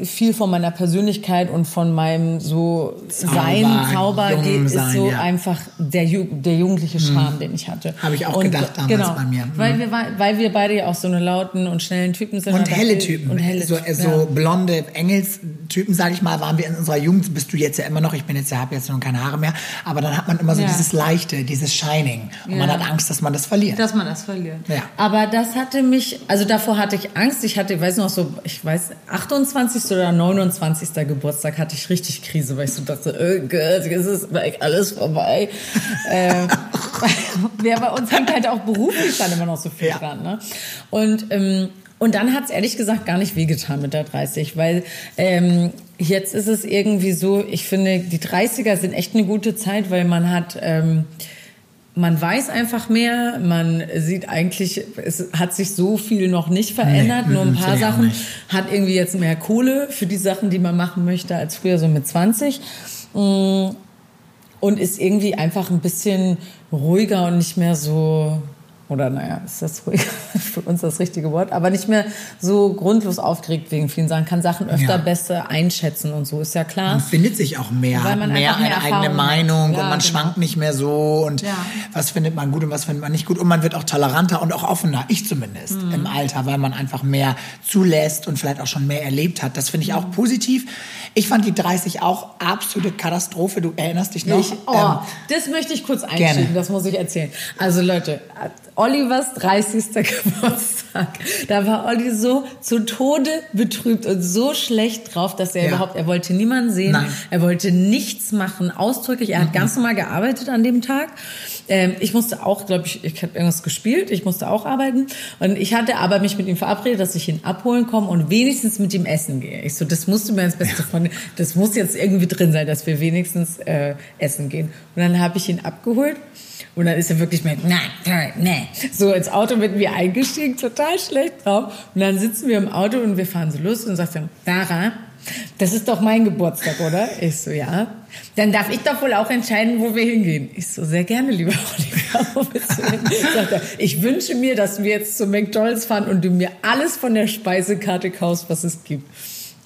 Speaker 1: viel von meiner Persönlichkeit und von meinem so
Speaker 2: Zauber,
Speaker 1: Sein, Zauber geht, ist
Speaker 2: sein,
Speaker 1: so
Speaker 2: ja.
Speaker 1: einfach der, Ju der jugendliche Charme, den ich hatte.
Speaker 2: Hab ich auch
Speaker 1: Und,
Speaker 2: gedacht damals
Speaker 1: genau,
Speaker 2: bei mir. Mhm.
Speaker 1: Weil, wir, war- weil wir beide ja auch so eine lauten und schnellen Typen sind.
Speaker 2: Und helle Typen.
Speaker 1: Und helle
Speaker 2: so,
Speaker 1: Typen,
Speaker 2: so
Speaker 1: ja.
Speaker 2: blonde Engelstypen, sage ich mal, waren wir in unserer Jugend. Bist du jetzt ja immer noch. Ich bin jetzt ja, habe jetzt noch keine Haare mehr. Aber dann hat man immer so
Speaker 1: Ja.
Speaker 2: dieses Leichte, dieses Shining. Und man hat Angst, dass man das verliert.
Speaker 1: Dass man das verliert. Aber das hatte mich, also davor hatte ich Angst. Ich hatte, ich weiß noch so, ich weiß, 28. oder 29. Geburtstag hatte ich richtig Krise, weil ich so dachte, oh Gott, jetzt ist gleich alles vorbei. *laughs* ähm, *laughs* ja, bei uns hängt halt auch beruflich dann immer noch so viel
Speaker 2: Ja.
Speaker 1: dran. Ne? Und, ähm, und dann hat es ehrlich gesagt gar nicht wehgetan mit der 30, weil ähm, jetzt ist es irgendwie so, ich finde, die 30er sind echt eine gute Zeit, weil man hat... Ähm, man weiß einfach mehr, man sieht eigentlich, es hat sich so viel noch nicht verändert,
Speaker 2: Nee,
Speaker 1: nur ein
Speaker 2: mm,
Speaker 1: paar Sachen, hat irgendwie jetzt mehr Kohle für die Sachen, die man machen möchte, als früher so mit 20. Mm, Und ist irgendwie einfach ein bisschen ruhiger und nicht mehr so, oder naja, ist das *laughs* ruhiger für uns das richtige Wort, aber nicht mehr so grundlos aufgeregt wegen vielen Sachen, kann Sachen öfter
Speaker 2: Ja.
Speaker 1: besser einschätzen und so, ist ja klar.
Speaker 2: Man findet sich auch mehr,
Speaker 1: Weil
Speaker 2: hat
Speaker 1: man
Speaker 2: mehr
Speaker 1: mehr
Speaker 2: eine eigene
Speaker 1: Erfahrung.
Speaker 2: Meinung
Speaker 1: Ja,
Speaker 2: und man
Speaker 1: genau.
Speaker 2: schwankt nicht mehr so und
Speaker 1: Ja.
Speaker 2: was findet man gut und was findet man nicht gut und man wird auch toleranter und auch offener, ich zumindest
Speaker 1: Mhm.
Speaker 2: im Alter, weil man einfach mehr zulässt und vielleicht auch schon mehr erlebt hat. Das finde ich auch
Speaker 1: Mhm.
Speaker 2: positiv. Ich fand die 30 auch absolute Katastrophe. Du erinnerst dich noch?
Speaker 1: Ich, oh,
Speaker 2: Ähm,
Speaker 1: das möchte ich kurz einschieben,
Speaker 2: gerne.
Speaker 1: das muss ich erzählen. Also Leute, Olivers 30. *laughs* Geburtstag. Da war Olli so zu Tode betrübt und so schlecht drauf, dass er
Speaker 2: Ja.
Speaker 1: überhaupt, er wollte niemanden sehen,
Speaker 2: Nein.
Speaker 1: er wollte nichts machen, ausdrücklich. Er hat ganz normal gearbeitet an dem Tag. Ähm, ich musste auch, glaube ich, ich habe irgendwas gespielt, ich musste auch arbeiten. Und ich hatte aber mich mit ihm verabredet, dass ich ihn abholen komme und wenigstens mit ihm essen gehe. Ich so, das musst du mir als Beste von, das muss jetzt irgendwie drin sein, dass wir wenigstens äh, essen gehen. Und dann habe ich ihn abgeholt. Und dann ist er wirklich mit, nein, nein, nein. So ins Auto mit mir eingestiegen, total schlecht drauf. Und dann sitzen wir im Auto und wir fahren so los und sagt dann, Sarah, das ist doch mein Geburtstag, oder? Ich so, ja. Dann darf ich doch wohl auch entscheiden, wo wir hingehen. Ich so, sehr gerne, lieber *laughs* Oliver. Wo er, ich wünsche mir, dass wir jetzt zu McDonalds fahren und du mir alles von der Speisekarte kaufst, was es gibt.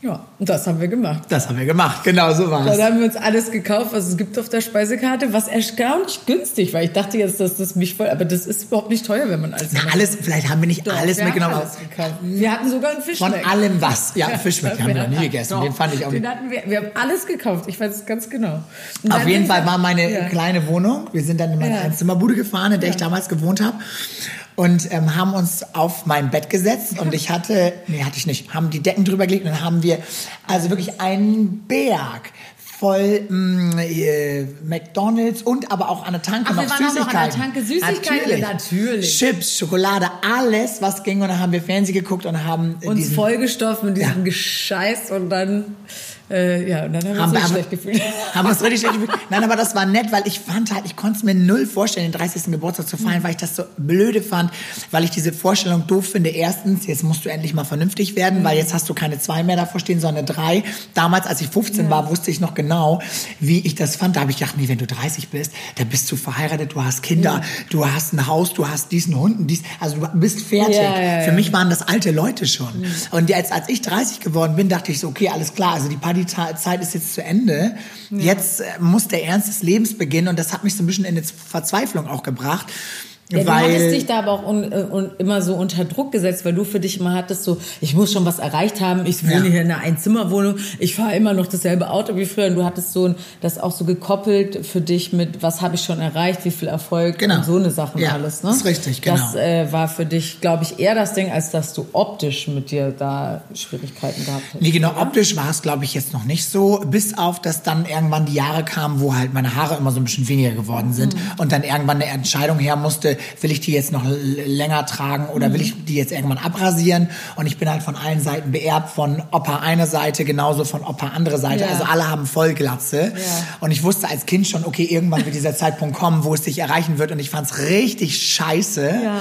Speaker 1: Ja, und das haben wir gemacht.
Speaker 2: Das haben wir gemacht, genau so war
Speaker 1: Dann
Speaker 2: es.
Speaker 1: haben wir uns alles gekauft, was es gibt auf der Speisekarte, was erstaunlich günstig war. Ich dachte jetzt, dass das mich voll, aber das ist überhaupt nicht teuer, wenn man alles
Speaker 2: Na, alles, vielleicht haben wir nicht
Speaker 1: Doch,
Speaker 2: alles
Speaker 1: wir
Speaker 2: mitgenommen.
Speaker 1: Alles. Wir hatten sogar einen Fisch.
Speaker 2: Von allem was. Ja, Fischmeck haben wir noch nie gegessen.
Speaker 1: Doch.
Speaker 2: Den fand ich auch
Speaker 1: Den hatten wir, wir haben alles gekauft. Ich weiß es ganz genau. Und
Speaker 2: Auf jeden Fall war meine
Speaker 1: Ja.
Speaker 2: kleine Wohnung. Wir sind dann in meine
Speaker 1: Ja.
Speaker 2: Einzimmerbude gefahren, in der ich damals gewohnt habe. Und ähm, haben uns auf mein Bett gesetzt und ich hatte, nee, hatte ich nicht, haben die Decken drüber gelegt und dann haben wir also wirklich einen Berg voll mh, äh, McDonalds und aber auch an der Tanke
Speaker 1: Ach, wir
Speaker 2: noch
Speaker 1: waren auch noch
Speaker 2: Süßigkeiten.
Speaker 1: an der Tanke Süßigkeiten, natürlich.
Speaker 2: Chips, Schokolade, alles, was ging und dann haben wir Fernsehen geguckt und haben
Speaker 1: uns vollgestopft mit diesem
Speaker 2: Ja.
Speaker 1: Gescheiß und dann, äh, ja, und dann haben wir
Speaker 2: Haben
Speaker 1: uns
Speaker 2: wir aber-
Speaker 1: schlecht gefühlt.
Speaker 2: Haben wir uns richtig schlecht gefühlt. Nein, aber das war nett, weil ich fand halt, ich konnte es mir null vorstellen, den 30. Geburtstag zu feiern, weil ich das so blöde fand, weil ich diese Vorstellung doof finde. Erstens, jetzt musst du endlich mal vernünftig werden, weil jetzt hast du keine zwei mehr davor stehen, sondern drei. Damals, als ich 15 war, wusste ich noch genau, wie ich das fand. Da habe ich gedacht, nee, wenn du 30 bist, dann bist du verheiratet, du hast Kinder, du hast ein Haus, du hast diesen Hunden, dies, also du bist fertig.
Speaker 1: Ja, ja,
Speaker 2: Für
Speaker 1: ja.
Speaker 2: mich waren das alte Leute schon. Und jetzt, als ich 30 geworden bin, dachte ich so, okay, alles klar, also die Partyzeit ist jetzt zu Ende. Jetzt äh, muss der Ernst des Lebens beginnen und das hat mich so ein bisschen in eine Verzweiflung auch gebracht.
Speaker 1: Ja, du hattest dich da aber auch un, äh, un, immer so unter Druck gesetzt, weil du für dich immer hattest so, ich muss schon was erreicht haben, ich wohne
Speaker 2: Ja.
Speaker 1: hier in einer Einzimmerwohnung, ich fahre immer noch dasselbe Auto wie früher und du hattest so ein, das auch so gekoppelt für dich mit, was habe ich schon erreicht, wie viel Erfolg
Speaker 2: Genau.
Speaker 1: und so eine Sachen
Speaker 2: Ja,
Speaker 1: alles. Ne?
Speaker 2: ist richtig, genau.
Speaker 1: Das äh, war für dich, glaube ich, eher das Ding, als dass du optisch mit dir da Schwierigkeiten gehabt hättest.
Speaker 2: Nee, genau, optisch war es, glaube ich, jetzt noch nicht so, bis auf, dass dann irgendwann die Jahre kamen, wo halt meine Haare immer so ein bisschen weniger geworden sind
Speaker 1: Mhm.
Speaker 2: und dann irgendwann eine Entscheidung her musste, will ich die jetzt noch länger tragen oder
Speaker 1: Mhm.
Speaker 2: will ich die jetzt irgendwann abrasieren und ich bin halt von allen Seiten beerbt, von Opa eine Seite, genauso von Opa andere Seite,
Speaker 1: Ja.
Speaker 2: also alle haben Vollglatze und ich wusste als Kind schon, okay, irgendwann wird dieser Zeitpunkt kommen, wo es dich erreichen wird und ich fand's richtig scheiße.
Speaker 1: Ja.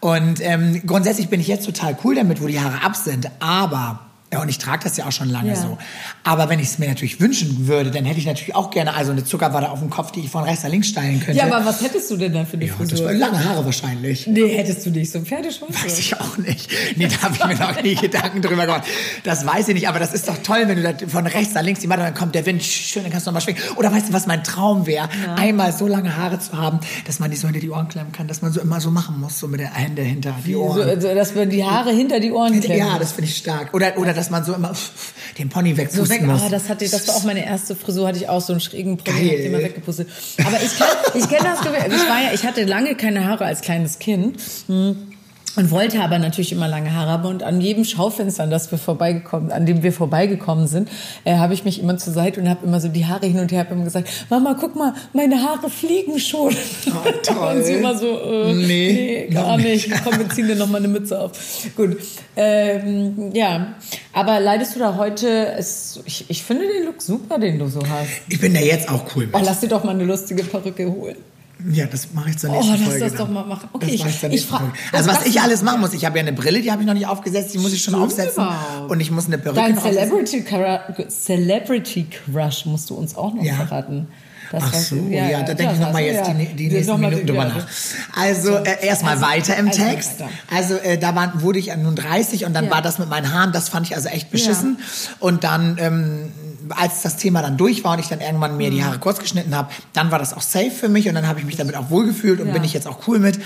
Speaker 2: Und ähm, grundsätzlich bin ich jetzt total cool damit, wo die Haare ab sind. Aber, ja, und ich trage das ja auch schon lange
Speaker 1: Ja.
Speaker 2: so. Aber wenn ich es mir natürlich wünschen würde, dann hätte ich natürlich auch gerne also eine Zuckerwatte auf dem Kopf, die ich von rechts nach links steilen könnte.
Speaker 1: Ja, aber was hättest du denn dann für eine
Speaker 2: ja,
Speaker 1: Frisur?
Speaker 2: lange Haare wahrscheinlich.
Speaker 1: Nee, hättest du nicht so ein Pferdeschwanz?
Speaker 2: Weiß ich auch nicht. Nee, da habe ich mir noch nie *laughs* Gedanken drüber gemacht. Das weiß ich nicht, aber das ist doch toll, wenn du da von rechts nach links die Matte, dann kommt der Wind, schön, dann kannst du nochmal schwingen. Oder weißt du, was mein Traum wäre? Einmal so lange Haare zu haben, dass man die so hinter die Ohren klemmen kann, dass man so immer so machen muss, so mit den Händen hinter die
Speaker 1: So,
Speaker 2: Ohren.
Speaker 1: also, dass man die Haare hinter die Ohren klemmt.
Speaker 2: Ja, das finde ich stark. Oder, oder dass man so immer *laughs* den Pony
Speaker 1: So
Speaker 2: wegpusten
Speaker 1: weg,
Speaker 2: muss.
Speaker 1: ah, das hatte, das war auch meine erste Frisur, hatte ich auch so einen schrägen Pony, ich immer weggepustet. Aber ich kenn, ich kenn das, Gefühl. ich war ja, ich hatte lange keine Haare als kleines Kind. Hm. Und wollte aber natürlich immer lange Haare haben. Und an jedem Schaufenster, an, das wir vorbeigekommen, an dem wir vorbeigekommen sind, äh, habe ich mich immer zur Seite und habe immer so die Haare hin und her, habe immer gesagt, Mama, guck mal, meine Haare fliegen schon.
Speaker 2: Oh, *laughs* toll.
Speaker 1: und sie immer so, äh,
Speaker 2: Nee,
Speaker 1: nee, gar
Speaker 2: noch
Speaker 1: nicht. Komm, wir ziehen dir noch mal eine Mütze auf. Gut, ähm, ja. Aber leidest du da heute, es, ich, ich finde den Look super, den du so hast.
Speaker 2: Ich bin da jetzt auch cool mit.
Speaker 1: Oh, lass dir doch mal eine lustige Perücke holen.
Speaker 2: Ja, das mache ich zur
Speaker 1: Oh,
Speaker 2: nächsten
Speaker 1: lass
Speaker 2: Folge.
Speaker 1: das
Speaker 2: dann.
Speaker 1: doch mal machen. Okay,
Speaker 2: das mache ich zur
Speaker 1: ich
Speaker 2: nächsten Folge. Also was ich alles machen muss, ich habe ja eine Brille, die habe ich noch nicht aufgesetzt, die muss ich schon
Speaker 1: Stimmt
Speaker 2: aufsetzen.
Speaker 1: überhaupt.
Speaker 2: Und ich muss eine Perücke
Speaker 1: Dein. Celebrity, Celebrity Crush musst du uns auch noch
Speaker 2: Ja.
Speaker 1: verraten. Das
Speaker 2: Ach so,
Speaker 1: du-
Speaker 2: ja, da denke ich nochmal jetzt die, die nächsten Minuten drüber
Speaker 1: ja.
Speaker 2: nach. Also äh, erstmal
Speaker 1: Also,
Speaker 2: weiter im
Speaker 1: also
Speaker 2: Text.
Speaker 1: weiter.
Speaker 2: Also äh, da waren, wurde ich nun 30 und dann
Speaker 1: Ja.
Speaker 2: war das mit meinen Haaren, das fand ich also echt beschissen. Und dann, ähm, als das Thema dann durch war und ich dann irgendwann mir
Speaker 1: Mhm.
Speaker 2: die Haare kurz geschnitten habe, dann war das auch safe für mich und dann habe ich mich damit auch wohlgefühlt und
Speaker 1: Ja.
Speaker 2: bin ich jetzt auch cool mit.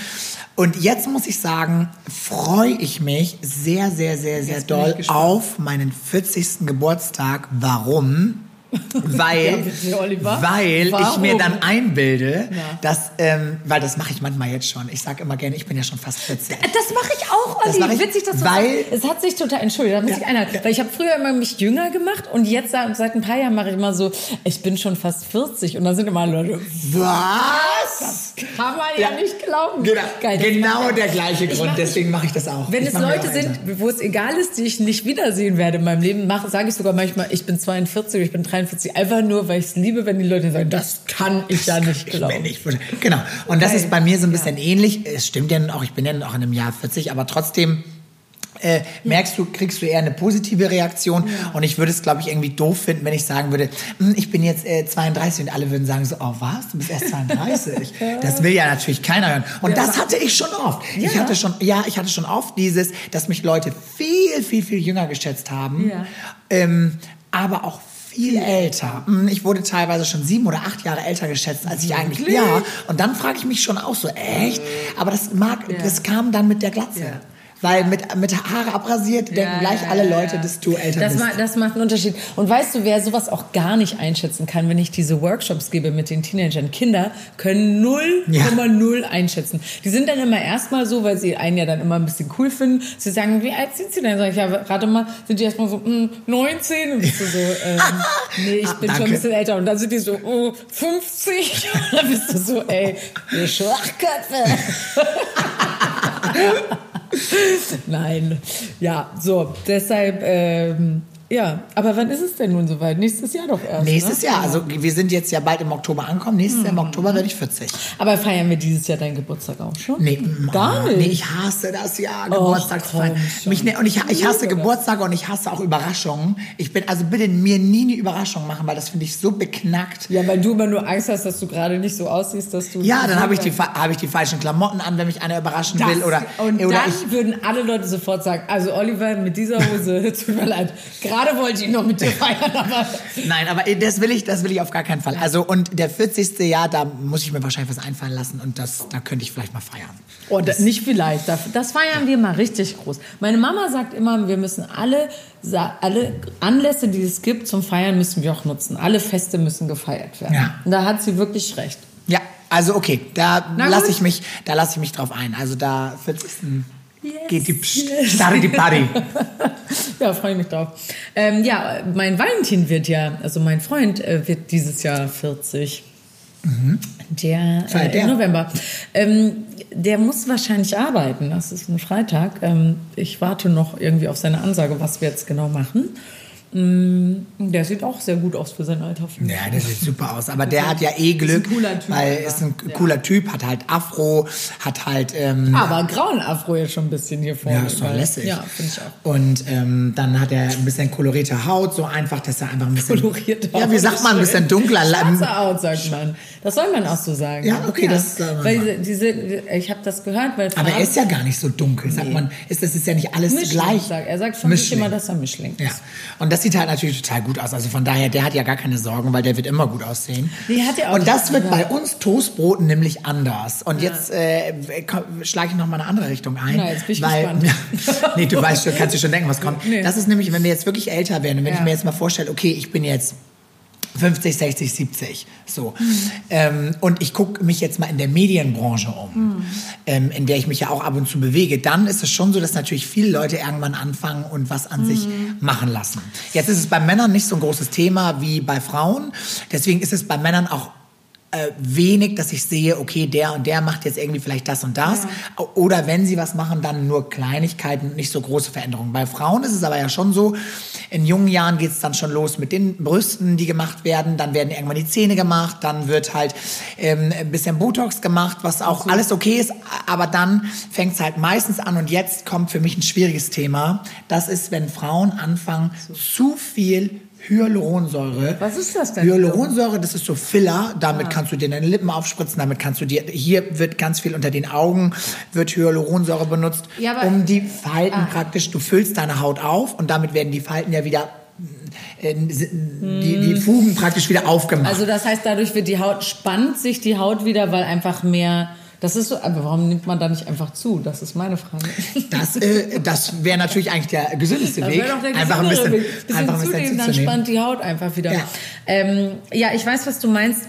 Speaker 2: Und jetzt muss ich sagen, freue ich mich sehr, sehr, sehr, sehr
Speaker 1: Jetzt
Speaker 2: doll auf meinen 40. Geburtstag. Warum? *laughs* Weil,
Speaker 1: Ja, Oliver.
Speaker 2: weil ich mir dann einbilde,
Speaker 1: Ja.
Speaker 2: dass, ähm, weil das mache ich manchmal jetzt schon. Ich sage immer gerne, ich bin ja schon fast 40.
Speaker 1: Das mache ich auch, Olli.
Speaker 2: Das ich,
Speaker 1: Witzig, dass du
Speaker 2: weil-
Speaker 1: das Es hat sich total, entschuldigt, da muss ich einhalten. Weil ich habe früher immer mich jünger gemacht und jetzt seit, seit ein paar Jahren mache ich immer so, ich bin schon fast 40 und dann sind immer Leute,
Speaker 2: Was?
Speaker 1: kann man ja,
Speaker 2: Ja.
Speaker 1: nicht glauben.
Speaker 2: Genau,
Speaker 1: Geil, das
Speaker 2: genau der gleiche Grund,
Speaker 1: mach-
Speaker 2: deswegen mache ich das auch.
Speaker 1: Wenn
Speaker 2: Ich
Speaker 1: es Leute sind, wo es egal ist, die ich nicht wiedersehen werde in meinem Leben, sage ich sogar manchmal, ich bin 42, ich bin 43, einfach nur, weil ich es liebe, wenn die Leute sagen, das kann ich ja nicht
Speaker 2: Ich
Speaker 1: glauben.
Speaker 2: nicht. Genau. Und das
Speaker 1: Geil.
Speaker 2: ist bei mir so ein bisschen ähnlich. Es stimmt ja nun auch, ich bin ja nun auch in einem Jahr 40, aber trotzdem äh, merkst du, kriegst du eher eine positive Reaktion. Und ich würde es, glaube ich, irgendwie doof finden, wenn ich sagen würde, "Hm, ich bin jetzt äh, 32 und alle würden sagen so, oh was, du bist erst 32. *laughs* das will ja natürlich keiner hören. Und
Speaker 1: Ja.
Speaker 2: das hatte ich schon oft. Ich
Speaker 1: Ja.
Speaker 2: hatte schon, ja, ich hatte schon oft dieses, dass mich Leute viel, viel, viel jünger geschätzt haben.
Speaker 1: Ja.
Speaker 2: Ähm, aber auch viel älter. Hm, Ich wurde teilweise schon sieben oder acht Jahre älter geschätzt, als ich eigentlich ja. Und dann frage ich mich schon auch so, echt? Aber das mag,
Speaker 1: Ja.
Speaker 2: das kam dann mit der Glatze.
Speaker 1: Ja.
Speaker 2: Weil mit, mit Haare abrasiert denken
Speaker 1: Ja,
Speaker 2: gleich
Speaker 1: ja,
Speaker 2: alle
Speaker 1: ja,
Speaker 2: Leute,
Speaker 1: ja.
Speaker 2: dass du älter
Speaker 1: das
Speaker 2: bist.
Speaker 1: Macht, das macht einen Unterschied. Und weißt du, wer sowas auch gar nicht einschätzen kann, wenn ich diese Workshops gebe mit den Teenagern? Kinder können 0,0 einschätzen. Die sind dann immer erstmal so, weil sie einen ja dann immer ein bisschen cool finden. Sie sagen, wie alt sind sie denn? Sag ich, ja, rate mal, sind die erstmal so, mm, 19? Und bist du so, ähm, *laughs* nee, ich
Speaker 2: Ah,
Speaker 1: bin schon
Speaker 2: danke.
Speaker 1: ein bisschen älter. Und dann sind die so, oh, 50? *laughs* Und dann bist du so, ey, ihr Schwachköpfe. *laughs* Nein, ja, so, deshalb, ähm, ja, aber wann ist es denn nun soweit? Nächstes Jahr doch erst.
Speaker 2: Nächstes
Speaker 1: ne?
Speaker 2: Jahr, also wir sind jetzt ja bald im Oktober angekommen. Nächstes Jahr im Oktober werde ich 40.
Speaker 1: Aber feiern wir dieses Jahr deinen Geburtstag auch schon?
Speaker 2: Nee,
Speaker 1: Gar nicht.
Speaker 2: Nee, ich hasse das Jahr, Geburtstagsfeiern. Mich, ne, und ich, ich hasse. Geburtstage und ich hasse auch Überraschungen. Ich bin, also bitte mir nie eine Überraschung machen, weil das finde ich so beknackt.
Speaker 1: Ja, weil du immer nur Angst hast, dass du gerade nicht so aussiehst, dass du.
Speaker 2: Ja, dann habe ich, die, habe ich die falschen Klamotten an, wenn mich einer überraschen
Speaker 1: das,
Speaker 2: will. Oder,
Speaker 1: und
Speaker 2: oder
Speaker 1: dann
Speaker 2: ich,
Speaker 1: würden alle Leute sofort sagen, also Oliver mit dieser Hose, *laughs* tut mir leid, gerade wollte ich noch mit dir feiern, aber
Speaker 2: Nein, aber das will ich, das will ich auf gar keinen Fall. Also und der 40. Jahr, da muss ich mir wahrscheinlich was einfallen lassen und das, da könnte ich vielleicht mal feiern.
Speaker 1: oh, das, nicht vielleicht, das, das feiern wir mal richtig groß. Meine Mama sagt immer, wir müssen alle, alle Anlässe, die es gibt zum Feiern, müssen wir auch nutzen. Alle Feste müssen gefeiert werden.
Speaker 2: Ja.
Speaker 1: Und da hat sie wirklich recht.
Speaker 2: Ja, also okay, da lasse ich mich, da lasse ich mich drauf ein. Also da 40.
Speaker 1: Yes,
Speaker 2: geht die Psst,
Speaker 1: yes.
Speaker 2: starre die Party. *laughs*
Speaker 1: Ja, freue mich drauf. Ähm, ja, mein Valentin wird ja, also mein Freund äh, wird dieses Jahr 40. Der,
Speaker 2: Feiert
Speaker 1: äh,
Speaker 2: der?
Speaker 1: im November. Ähm, der muss wahrscheinlich arbeiten. Das ist ein Freitag. Ähm, ich warte noch irgendwie auf seine Ansage, was wir jetzt genau machen. Mm, Der sieht auch sehr gut aus für sein Alter.
Speaker 2: Ja, der sieht super aus. Aber *laughs* der hat ja eh Glück,
Speaker 1: cooler Typ
Speaker 2: weil
Speaker 1: einfach.
Speaker 2: ist ein
Speaker 1: Ja.
Speaker 2: cooler Typ, hat halt Afro, hat halt ähm,
Speaker 1: Aber grauen Afro jetzt schon ein bisschen hier vorne.
Speaker 2: Ja, ist doch lässig.
Speaker 1: Ja, finde ich auch.
Speaker 2: Und ähm, dann hat er ein bisschen kolorierte Haut, so einfach, dass er einfach ein bisschen.
Speaker 1: Kolorierte
Speaker 2: Ja, wie
Speaker 1: Haut
Speaker 2: sagt
Speaker 1: ist
Speaker 2: man, ein bisschen dunkler.
Speaker 1: Schwarze Haut, sagt man. Das soll man auch so sagen.
Speaker 2: Ja, okay, das soll man
Speaker 1: Weil diese, ich habe das gehört, weil
Speaker 2: Aber er
Speaker 1: Farben-
Speaker 2: ist ja gar nicht so dunkel, sagt man. Ist, das ist ja nicht alles
Speaker 1: Mischling,
Speaker 2: gleich.
Speaker 1: sagt- er sagt sich
Speaker 2: Mischling.
Speaker 1: immer, dass er Mischling
Speaker 2: Ja,
Speaker 1: ist.
Speaker 2: und das sieht halt natürlich total gut aus. Also von daher, der hat ja gar keine Sorgen, weil der wird immer gut aussehen.
Speaker 1: Nee, hat auch
Speaker 2: und das wird
Speaker 1: Ja.
Speaker 2: bei uns Toastbroten nämlich anders. Und jetzt äh, schlage ich noch mal eine andere Richtung ein.
Speaker 1: Na, jetzt bin ich
Speaker 2: weil,
Speaker 1: gespannt. *laughs*
Speaker 2: nee, du weißt kannst dir schon denken, was kommt.
Speaker 1: Nee.
Speaker 2: Das ist nämlich, wenn wir jetzt wirklich älter werden und wenn
Speaker 1: Ja.
Speaker 2: ich mir jetzt mal vorstelle, okay, ich bin jetzt 50, 60, 70. So.
Speaker 1: Hm.
Speaker 2: Ähm, und ich gucke mich jetzt mal in der Medienbranche um,
Speaker 1: Hm.
Speaker 2: ähm, in der ich mich ja auch ab und zu bewege. Dann ist es schon so, dass natürlich viele Leute irgendwann anfangen und was an sich
Speaker 1: Hm.
Speaker 2: machen lassen. Jetzt ist es bei Männern nicht so ein großes Thema wie bei Frauen. Deswegen ist es bei Männern auch äh, wenig, dass ich sehe, okay, der und der macht jetzt irgendwie vielleicht das und das. Oder wenn sie was machen, dann nur Kleinigkeiten, nicht so große Veränderungen. Bei Frauen ist es aber ja schon so, in jungen Jahren geht es dann schon los mit den Brüsten, die gemacht werden. Dann werden irgendwann die Zähne gemacht. Dann wird halt ähm, ein bisschen Botox gemacht, was auch alles okay ist. Aber dann fängt es halt meistens an. Und jetzt kommt für mich ein schwieriges Thema. Das ist, wenn Frauen anfangen, zu viel Hyaluronsäure.
Speaker 1: Was ist das denn?
Speaker 2: Hyaluronsäure, das ist so Filler. Damit kannst du dir deine Lippen aufspritzen. Damit kannst du dir, hier wird ganz viel unter den Augen, wird Hyaluronsäure benutzt,
Speaker 1: Ja,
Speaker 2: um die Falten
Speaker 1: Ah.
Speaker 2: praktisch, du füllst deine Haut auf und damit werden die Falten ja wieder, äh, die, die Fugen praktisch wieder aufgemacht.
Speaker 1: Also das heißt, dadurch wird die Haut, spannt sich die Haut wieder, weil einfach mehr Das ist so, aber warum nimmt man da nicht einfach zu? Das ist meine Frage.
Speaker 2: Das, äh, das wäre natürlich eigentlich der gesündeste
Speaker 1: Das
Speaker 2: Weg.
Speaker 1: doch der
Speaker 2: einfach ein bisschen,
Speaker 1: Weg. bisschen
Speaker 2: einfach ein
Speaker 1: zunehmen,
Speaker 2: bisschen
Speaker 1: dann
Speaker 2: zuzunehmen.
Speaker 1: spannt die Haut einfach wieder.
Speaker 2: Ja.
Speaker 1: Ähm, ja, ich weiß, was du meinst.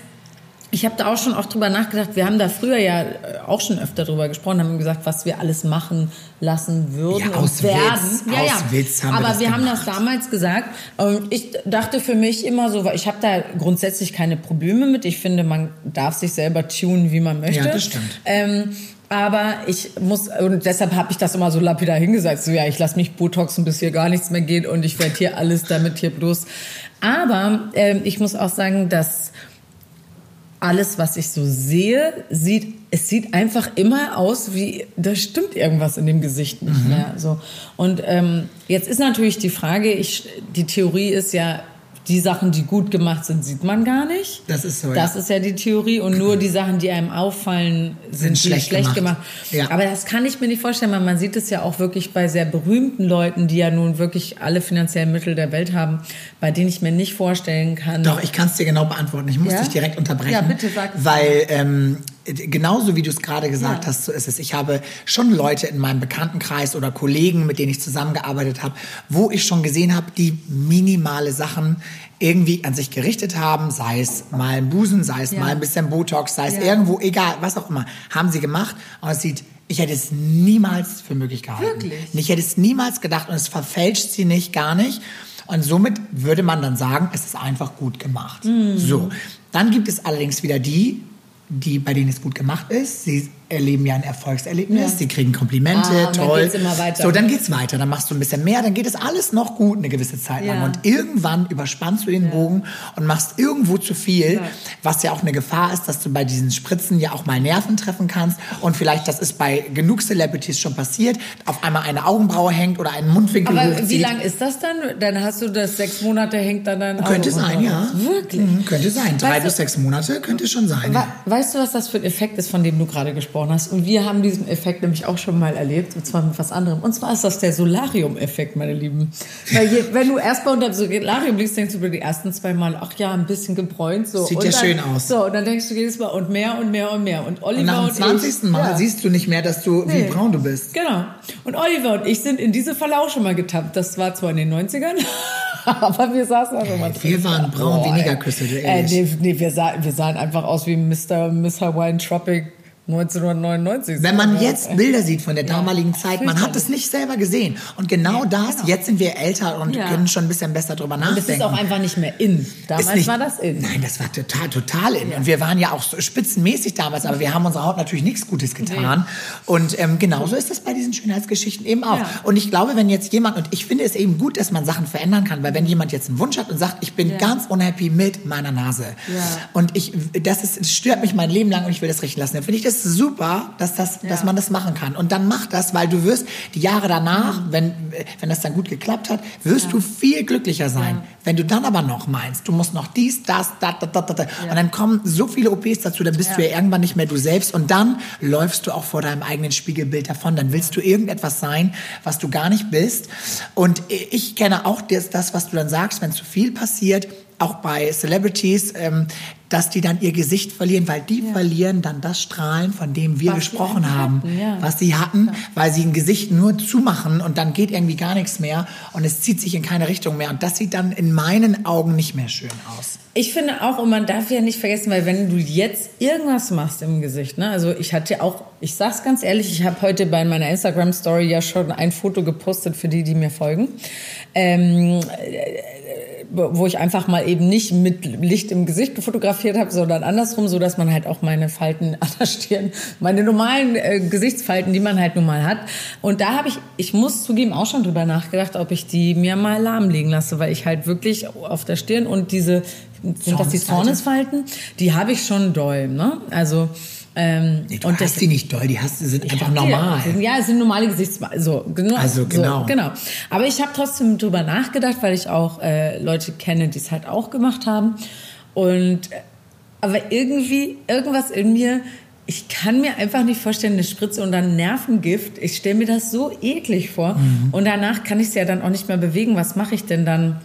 Speaker 1: Ich habe da auch schon auch drüber nachgedacht. Wir haben da früher ja äh, auch schon öfter drüber gesprochen, haben gesagt, was wir alles machen lassen würden
Speaker 2: Ja, aus
Speaker 1: und werden.
Speaker 2: Witz,
Speaker 1: ja,
Speaker 2: aus
Speaker 1: ja.
Speaker 2: Witz haben wir
Speaker 1: Aber
Speaker 2: das
Speaker 1: wir haben das damals gesagt. Und ich dachte für mich immer so, weil ich habe da grundsätzlich keine Probleme mit. Ich finde, man darf sich selber tunen, wie man möchte.
Speaker 2: Ja, das stimmt.
Speaker 1: Ähm, aber ich muss, und deshalb habe ich das immer so lapidar hingesagt, so ja, ich lasse mich Botoxen, bis hier gar nichts mehr geht und ich werde hier alles damit hier bloß. Aber ähm, ich muss auch sagen, dass alles, was ich so sehe, sieht, es sieht einfach immer aus wie, da stimmt irgendwas in dem Gesicht
Speaker 2: Mhm.
Speaker 1: nicht mehr. So. Und ähm, jetzt ist natürlich die Frage, ich, die Theorie ist ja, die Sachen, die gut gemacht sind, sieht man gar nicht.
Speaker 2: Das ist so,
Speaker 1: Das
Speaker 2: ja.
Speaker 1: ist ja die Theorie. Und nur die Sachen, die einem auffallen, sind,
Speaker 2: Sind schlecht
Speaker 1: schlecht gemacht.
Speaker 2: gemacht. Ja.
Speaker 1: Aber das kann ich mir nicht vorstellen, weil man sieht es ja auch wirklich bei sehr berühmten Leuten, die ja nun wirklich alle finanziellen Mittel der Welt haben, bei denen ich mir nicht vorstellen kann.
Speaker 2: Doch, ich kann es dir genau beantworten. Ich muss
Speaker 1: Ja?
Speaker 2: dich direkt unterbrechen.
Speaker 1: Ja, bitte sag.
Speaker 2: Weil ähm, genauso wie du es gerade gesagt
Speaker 1: Ja.
Speaker 2: hast, so ist es. Ich habe schon Leute in meinem Bekanntenkreis oder Kollegen, mit denen ich zusammengearbeitet habe, wo ich schon gesehen habe, die minimale Sachen irgendwie an sich gerichtet haben, sei es mal ein Busen, sei es
Speaker 1: Ja.
Speaker 2: mal ein bisschen Botox, sei es
Speaker 1: Ja.
Speaker 2: irgendwo, egal, was auch immer, haben sie gemacht. Und es sieht, ich hätte es niemals für möglich gehalten.
Speaker 1: Wirklich?
Speaker 2: Ich hätte es niemals gedacht und es verfälscht sie nicht, gar nicht. Und somit würde man dann sagen, es ist einfach gut gemacht.
Speaker 1: Mhm.
Speaker 2: So, dann gibt es allerdings wieder die, die bei denen es gut gemacht ist. Sie erleben ja ein Erfolgserlebnis,
Speaker 1: Ja.
Speaker 2: sie kriegen Komplimente,
Speaker 1: Ah, dann
Speaker 2: toll.
Speaker 1: weiter.
Speaker 2: So, dann geht's weiter, dann machst du ein bisschen mehr, dann geht es alles noch gut eine gewisse Zeit lang.
Speaker 1: Ja.
Speaker 2: Und irgendwann überspannst du den Bogen und machst irgendwo zu viel,
Speaker 1: Ja.
Speaker 2: was ja auch eine Gefahr ist, dass du bei diesen Spritzen ja auch mal Nerven treffen kannst. Und vielleicht, das ist bei genug Celebrities schon passiert, auf einmal eine Augenbraue hängt oder einen Mundwinkel
Speaker 1: Aber
Speaker 2: hochzieht.
Speaker 1: wie lang ist das dann? Dann hast du das sechs Monate, hängt dann dein Auge
Speaker 2: Könnte sein, ja.
Speaker 1: Wirklich?
Speaker 2: Mhm, könnte sein. Drei
Speaker 1: Weißt
Speaker 2: bis sechs Monate könnte schon sein.
Speaker 1: We weißt du, was das für ein Effekt ist, von dem du gerade gesprochen hast? Und wir haben diesen Effekt nämlich auch schon mal erlebt, und zwar mit was anderem. Und zwar ist das der Solarium-Effekt, meine Lieben. Weil je, wenn du erstmal unter dem Solarium liegst, denkst du über die ersten zwei Mal, ach ja, ein bisschen gebräunt. So.
Speaker 2: Sieht
Speaker 1: und
Speaker 2: ja
Speaker 1: dann,
Speaker 2: schön aus.
Speaker 1: So, und dann denkst du jedes Mal und mehr und mehr und mehr. Und Oliver
Speaker 2: Und nach dem
Speaker 1: und
Speaker 2: 20.
Speaker 1: ich,
Speaker 2: Mal
Speaker 1: ja.
Speaker 2: siehst du nicht mehr, dass du,
Speaker 1: Nee.
Speaker 2: wie braun du bist.
Speaker 1: Genau. Und Oliver und ich sind in diese Falle auch schon mal getappt. Das war zwar in den 90ern, *laughs* aber wir saßen schon mal drin.
Speaker 2: wir waren braun wie. Negerküsse, du
Speaker 1: äh,
Speaker 2: ehrlich.
Speaker 1: nee, nee, wir, sahen, wir sahen einfach aus wie Mr. Miss Hawaiian Tropic 1999.
Speaker 2: Wenn man
Speaker 1: Ja.
Speaker 2: jetzt Bilder sieht von der damaligen Zeit, man hat es nicht selber gesehen. Und genau das, jetzt sind wir älter und
Speaker 1: Ja.
Speaker 2: können schon ein bisschen besser drüber
Speaker 1: Und
Speaker 2: nachdenken.
Speaker 1: es ist auch einfach nicht mehr in. Damals
Speaker 2: nicht-
Speaker 1: war das in.
Speaker 2: Nein, das war total, total in. Und wir waren ja auch so spitzenmäßig damals, aber wir haben unserer Haut natürlich nichts Gutes getan. Und ähm, genauso ist das bei diesen Schönheitsgeschichten eben auch.
Speaker 1: Ja.
Speaker 2: Und ich glaube, wenn jetzt jemand, und ich finde es eben gut, dass man Sachen verändern kann, weil wenn jemand jetzt einen Wunsch hat und sagt, ich bin
Speaker 1: Ja.
Speaker 2: ganz unhappy mit meiner Nase
Speaker 1: Ja.
Speaker 2: und ich, das ist, das stört mich mein Leben lang und ich will das richten lassen, dann finde ich das super, dass, das,
Speaker 1: Ja.
Speaker 2: dass man das machen kann. Und dann mach das, weil du wirst die Jahre danach, wenn, wenn das dann gut geklappt hat, wirst du viel glücklicher sein. Wenn du dann aber noch meinst, du musst noch dies, das, da, da, da, da, da. und dann kommen so viele OPs dazu, dann bist du ja irgendwann nicht mehr du selbst und dann läufst du auch vor deinem eigenen Spiegelbild davon. Dann willst du irgendetwas sein, was du gar nicht bist. Und ich kenne auch das, das was du dann sagst, wenn zu viel passiert, auch bei Celebrities, ähm, dass die dann ihr Gesicht verlieren, weil die verlieren dann das Strahlen, von dem wir
Speaker 1: Was
Speaker 2: gesprochen haben,
Speaker 1: hatten, ja.
Speaker 2: was sie hatten, weil sie ein Gesicht nur zumachen und dann geht irgendwie gar nichts mehr und es zieht sich in keine Richtung mehr und das sieht dann in meinen Augen nicht mehr schön aus.
Speaker 1: Ich finde auch, und man darf ja nicht vergessen, weil wenn du jetzt irgendwas machst im Gesicht, ne, also ich hatte ja auch, ich sag's ganz ehrlich, ich habe heute bei meiner Instagram-Story ja schon ein Foto gepostet für die, die mir folgen. Ähm, wo ich einfach mal eben nicht mit Licht im Gesicht fotografiert habe, sondern andersrum, so dass man halt auch meine Falten *laughs* an der Stirn, meine normalen äh, Gesichtsfalten, die man halt nun mal hat. Und da habe ich, ich muss zugeben, auch schon drüber nachgedacht, ob ich die mir mal lahmlegen lasse, weil ich halt wirklich auf der Stirn und diese, sind das die
Speaker 2: Zornesfalte?
Speaker 1: Zornesfalten? Die habe ich schon doll, ne? Also, ähm,
Speaker 2: Nee, du
Speaker 1: und
Speaker 2: hast die nicht doll, die hast, sind einfach normal.
Speaker 1: die- Ja, es sind normale Gesichtsmal. So, genau,
Speaker 2: Also, genau.
Speaker 1: So, genau. Aber ich habe trotzdem drüber nachgedacht, weil ich auch äh, Leute kenne, die es halt auch gemacht haben. Und äh, aber irgendwie, irgendwas in mir, ich kann mir einfach nicht vorstellen, eine Spritze und dann Nervengift. Ich stelle mir das so eklig vor.
Speaker 2: Mhm.
Speaker 1: Und danach kann ich es ja dann auch nicht mehr bewegen. Was mache ich denn dann?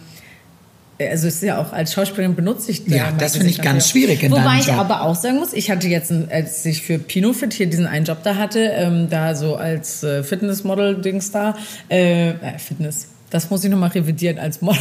Speaker 1: Also ist ja auch als Schauspielerin benutze ich
Speaker 2: Ja, das finde ich ganz schwierig in
Speaker 1: Wobei ich
Speaker 2: Job.
Speaker 1: aber auch sagen muss, ich hatte jetzt, als ich für Pinofit hier diesen einen Job da hatte, ähm, da so als äh, Fitnessmodel-Dings da, äh, äh, Fitness. Das muss ich nochmal revidieren als Model.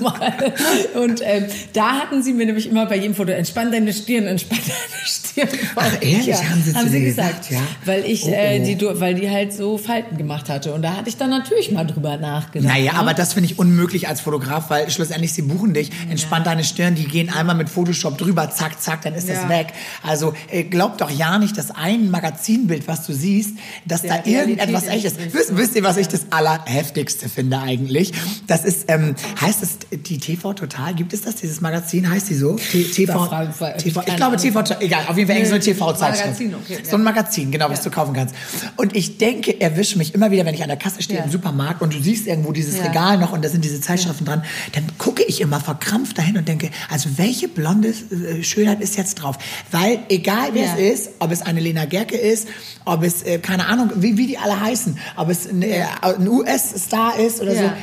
Speaker 1: *laughs* und ähm, da hatten sie mir nämlich immer bei jedem Foto, entspann deine Stirn, entspann deine Stirn.
Speaker 2: Ach, ehrlich? Haben sie zu dir
Speaker 1: gesagt.
Speaker 2: gesagt? Ja.
Speaker 1: Weil ich,
Speaker 2: Oh,
Speaker 1: Äh,
Speaker 2: oh.
Speaker 1: die, du- weil die halt so Falten gemacht hatte. Und da hatte ich dann natürlich mal drüber nachgedacht.
Speaker 2: Naja,
Speaker 1: ne?
Speaker 2: aber das finde ich unmöglich als Fotograf, weil schlussendlich sie buchen dich, entspann deine Stirn, die gehen einmal mit Photoshop drüber, zack, zack, dann ist das
Speaker 1: Ja.
Speaker 2: weg. Also äh, glaub doch ja nicht, dass ein Magazinbild, was du siehst, dass
Speaker 1: Der
Speaker 2: da irgendetwas echt ist. Wisst,
Speaker 1: so.
Speaker 2: wisst ihr, was ich das Allerheftigste finde eigentlich? Das ist, ähm, heißt es die TV Total? Gibt es das, dieses Magazin? Heißt die so? T TV,
Speaker 1: wir-
Speaker 2: TV, ich glaube. TV, egal, auf jeden Fall irgendeine
Speaker 1: Nee,
Speaker 2: TV-Zeitschrift.
Speaker 1: Magazin, okay,
Speaker 2: so ein Magazin, genau, was du kaufen kannst. Und ich denke, erwische mich immer wieder, wenn ich an der Kasse stehe
Speaker 1: Ja.
Speaker 2: im Supermarkt und du siehst irgendwo dieses
Speaker 1: Ja.
Speaker 2: Regal noch und da sind diese Zeitschriften dran, dann gucke ich immer verkrampft dahin und denke, also welche blonde äh, Schönheit ist jetzt drauf? Weil egal wer es ist, ob es eine Lena Gerke ist, ob es, äh, keine Ahnung, wie, wie die alle heißen, ob es ein, äh, ein US-Star ist oder
Speaker 1: Ja.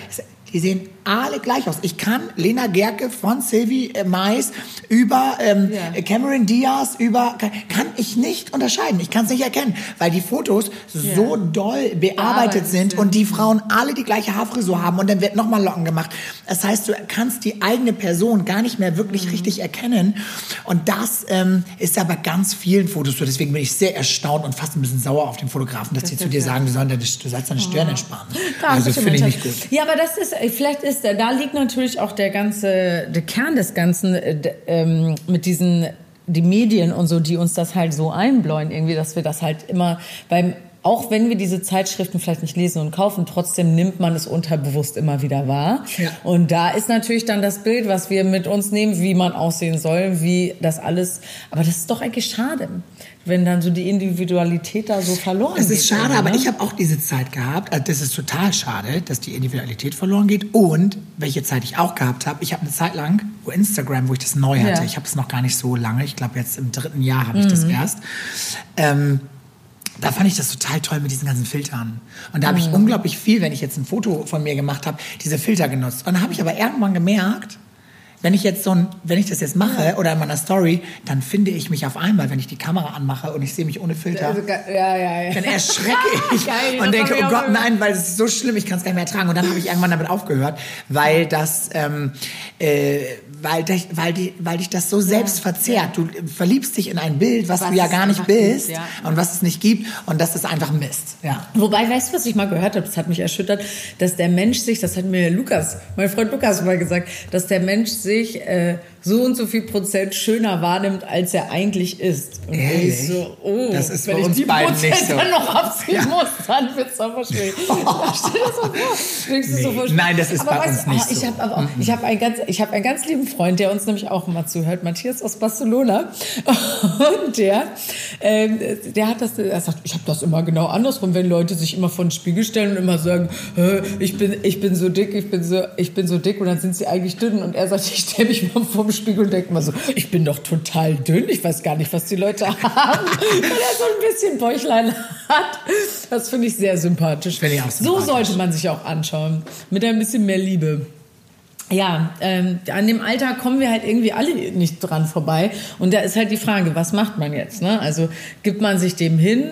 Speaker 2: Die sehen alle gleich aus. Ich kann Lena Gerke von Sylvie äh, Mais über ähm,
Speaker 1: Ja.
Speaker 2: Cameron Diaz über kann, kann ich nicht unterscheiden. Ich kann es nicht erkennen, weil die Fotos so doll bearbeitet sind
Speaker 1: sind.
Speaker 2: und die Frauen alle die gleiche Haarfrisur haben und dann wird nochmal Locken gemacht. Das heißt, du kannst die eigene Person gar nicht mehr wirklich
Speaker 1: Mhm.
Speaker 2: richtig erkennen und das ähm, ist ja bei ganz vielen Fotos so. Deswegen bin ich sehr erstaunt und fast ein bisschen sauer auf den Fotografen, dass die zu dir sagen, du sollst deine, Stirn entspannen.
Speaker 1: Danke,
Speaker 2: Also finde ich nicht gut.
Speaker 1: Ja, aber das ist, vielleicht ist, äh, da liegt natürlich auch der ganze, der Kern des Ganzen äh, ähm, mit diesen, die Medien und so, die uns das halt so einbläuen irgendwie, dass wir das halt immer beim, auch wenn wir diese Zeitschriften vielleicht nicht lesen und kaufen, trotzdem nimmt man es unterbewusst immer wieder wahr.
Speaker 2: Ja.
Speaker 1: Und da ist natürlich dann das Bild, was wir mit uns nehmen, wie man aussehen soll, wie das alles, aber das ist doch eigentlich schade, wenn dann so die Individualität da so verloren
Speaker 2: Es
Speaker 1: geht.
Speaker 2: ist schade,
Speaker 1: irgendwie,
Speaker 2: aber
Speaker 1: ne?
Speaker 2: ich habe auch diese Zeit gehabt. Also das ist total schade, dass die Individualität verloren geht. Und welche Zeit ich auch gehabt habe, ich habe eine Zeit lang, wo Instagram, wo ich das neu hatte,
Speaker 1: Ja.
Speaker 2: ich habe es noch gar nicht so lange, ich glaube jetzt im dritten Jahr habe ich das erst. Ähm, da fand ich das total toll mit diesen ganzen Filtern. Und da habe ich unglaublich viel, wenn ich jetzt ein Foto von mir gemacht habe, diese Filter genutzt. Und dann habe ich aber irgendwann gemerkt, wenn ich jetzt so ein, wenn ich das jetzt mache oder in meiner Story, dann finde ich mich auf einmal, wenn ich die Kamera anmache und ich sehe mich ohne Filter.
Speaker 1: Also, ja, ja, ja.
Speaker 2: Dann erschrecke *laughs* ich
Speaker 1: Geil,
Speaker 2: und denke, oh Gott, nein, weil es ist so schlimm, ich kann es gar nicht mehr ertragen. Und dann habe ich irgendwann damit aufgehört, weil das, ähm, äh, weil, dich, weil, die, weil dich das so selbst verzehrt. Du verliebst dich in ein Bild, was,
Speaker 1: Was
Speaker 2: du ja gar nicht
Speaker 1: gibt,
Speaker 2: bist
Speaker 1: ja.
Speaker 2: und was es nicht gibt und das ist einfach Mist. Ja.
Speaker 1: Wobei, weißt du, was ich mal gehört habe? Das hat mich erschüttert, dass der Mensch sich, das hat mir Lukas, mein Freund Lukas mal gesagt, dass der Mensch sich äh, so und so viel Prozent schöner wahrnimmt, als er eigentlich ist. Und
Speaker 2: Ehrlich?
Speaker 1: ich so, oh,
Speaker 2: Das ist
Speaker 1: wenn ich die Prozent
Speaker 2: so.
Speaker 1: dann noch abziehen
Speaker 2: Ja.
Speaker 1: muss, dann wird's aber schwierig. *laughs* Stell dir so vor.
Speaker 2: Nein, das ist
Speaker 1: aber
Speaker 2: bei
Speaker 1: weißt
Speaker 2: uns nicht
Speaker 1: oh, Ich
Speaker 2: so.
Speaker 1: habe aber auch, ich habe einen ganz, ich habe einen ganz lieben Freund, der uns nämlich auch immer zuhört, Matthias aus Barcelona, *laughs* und der, ähm, der hat das, er sagt, ich habe das immer genau andersrum, wenn Leute sich immer vor den Spiegel stellen und immer sagen, "Hä, ich bin, ich bin so dick, ich bin so, ich bin so dick, und dann sind sie eigentlich dünn, und er sagt, *laughs* ich stelle mich mal vor den Spiegel und denke mal so, ich bin doch total dünn, ich weiß gar nicht, was die Leute *laughs* haben, weil er so ein bisschen Bäuchlein hat. Das finde ich sehr sympathisch.
Speaker 2: Finde ich auch
Speaker 1: so
Speaker 2: sympathisch.
Speaker 1: sollte man sich auch anschauen, mit ein bisschen mehr Liebe. Ja, ähm, an dem Alter kommen wir halt irgendwie alle nicht dran vorbei. Und da ist halt die Frage, was macht man jetzt? Ne? Also gibt man sich dem hin?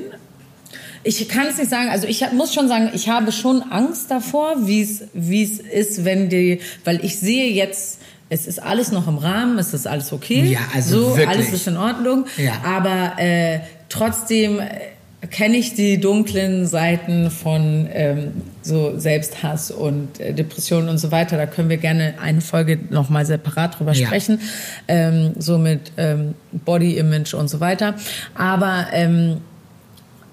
Speaker 1: Ich kann es nicht sagen. Also ich muss schon sagen, ich habe schon Angst davor, wie es wie es ist, wenn die, weil ich sehe jetzt, es ist alles noch im Rahmen, es ist alles okay.
Speaker 2: Ja, also
Speaker 1: so,
Speaker 2: wirklich.
Speaker 1: alles ist in Ordnung.
Speaker 2: Ja.
Speaker 1: Aber äh, trotzdem äh, kenne ich die dunklen Seiten von ähm, so Selbsthass und äh, Depressionen und so weiter. Da können wir gerne eine Folge nochmal separat drüber
Speaker 2: Ja.
Speaker 1: sprechen, ähm, so mit ähm, Body Image und so weiter. Aber ähm,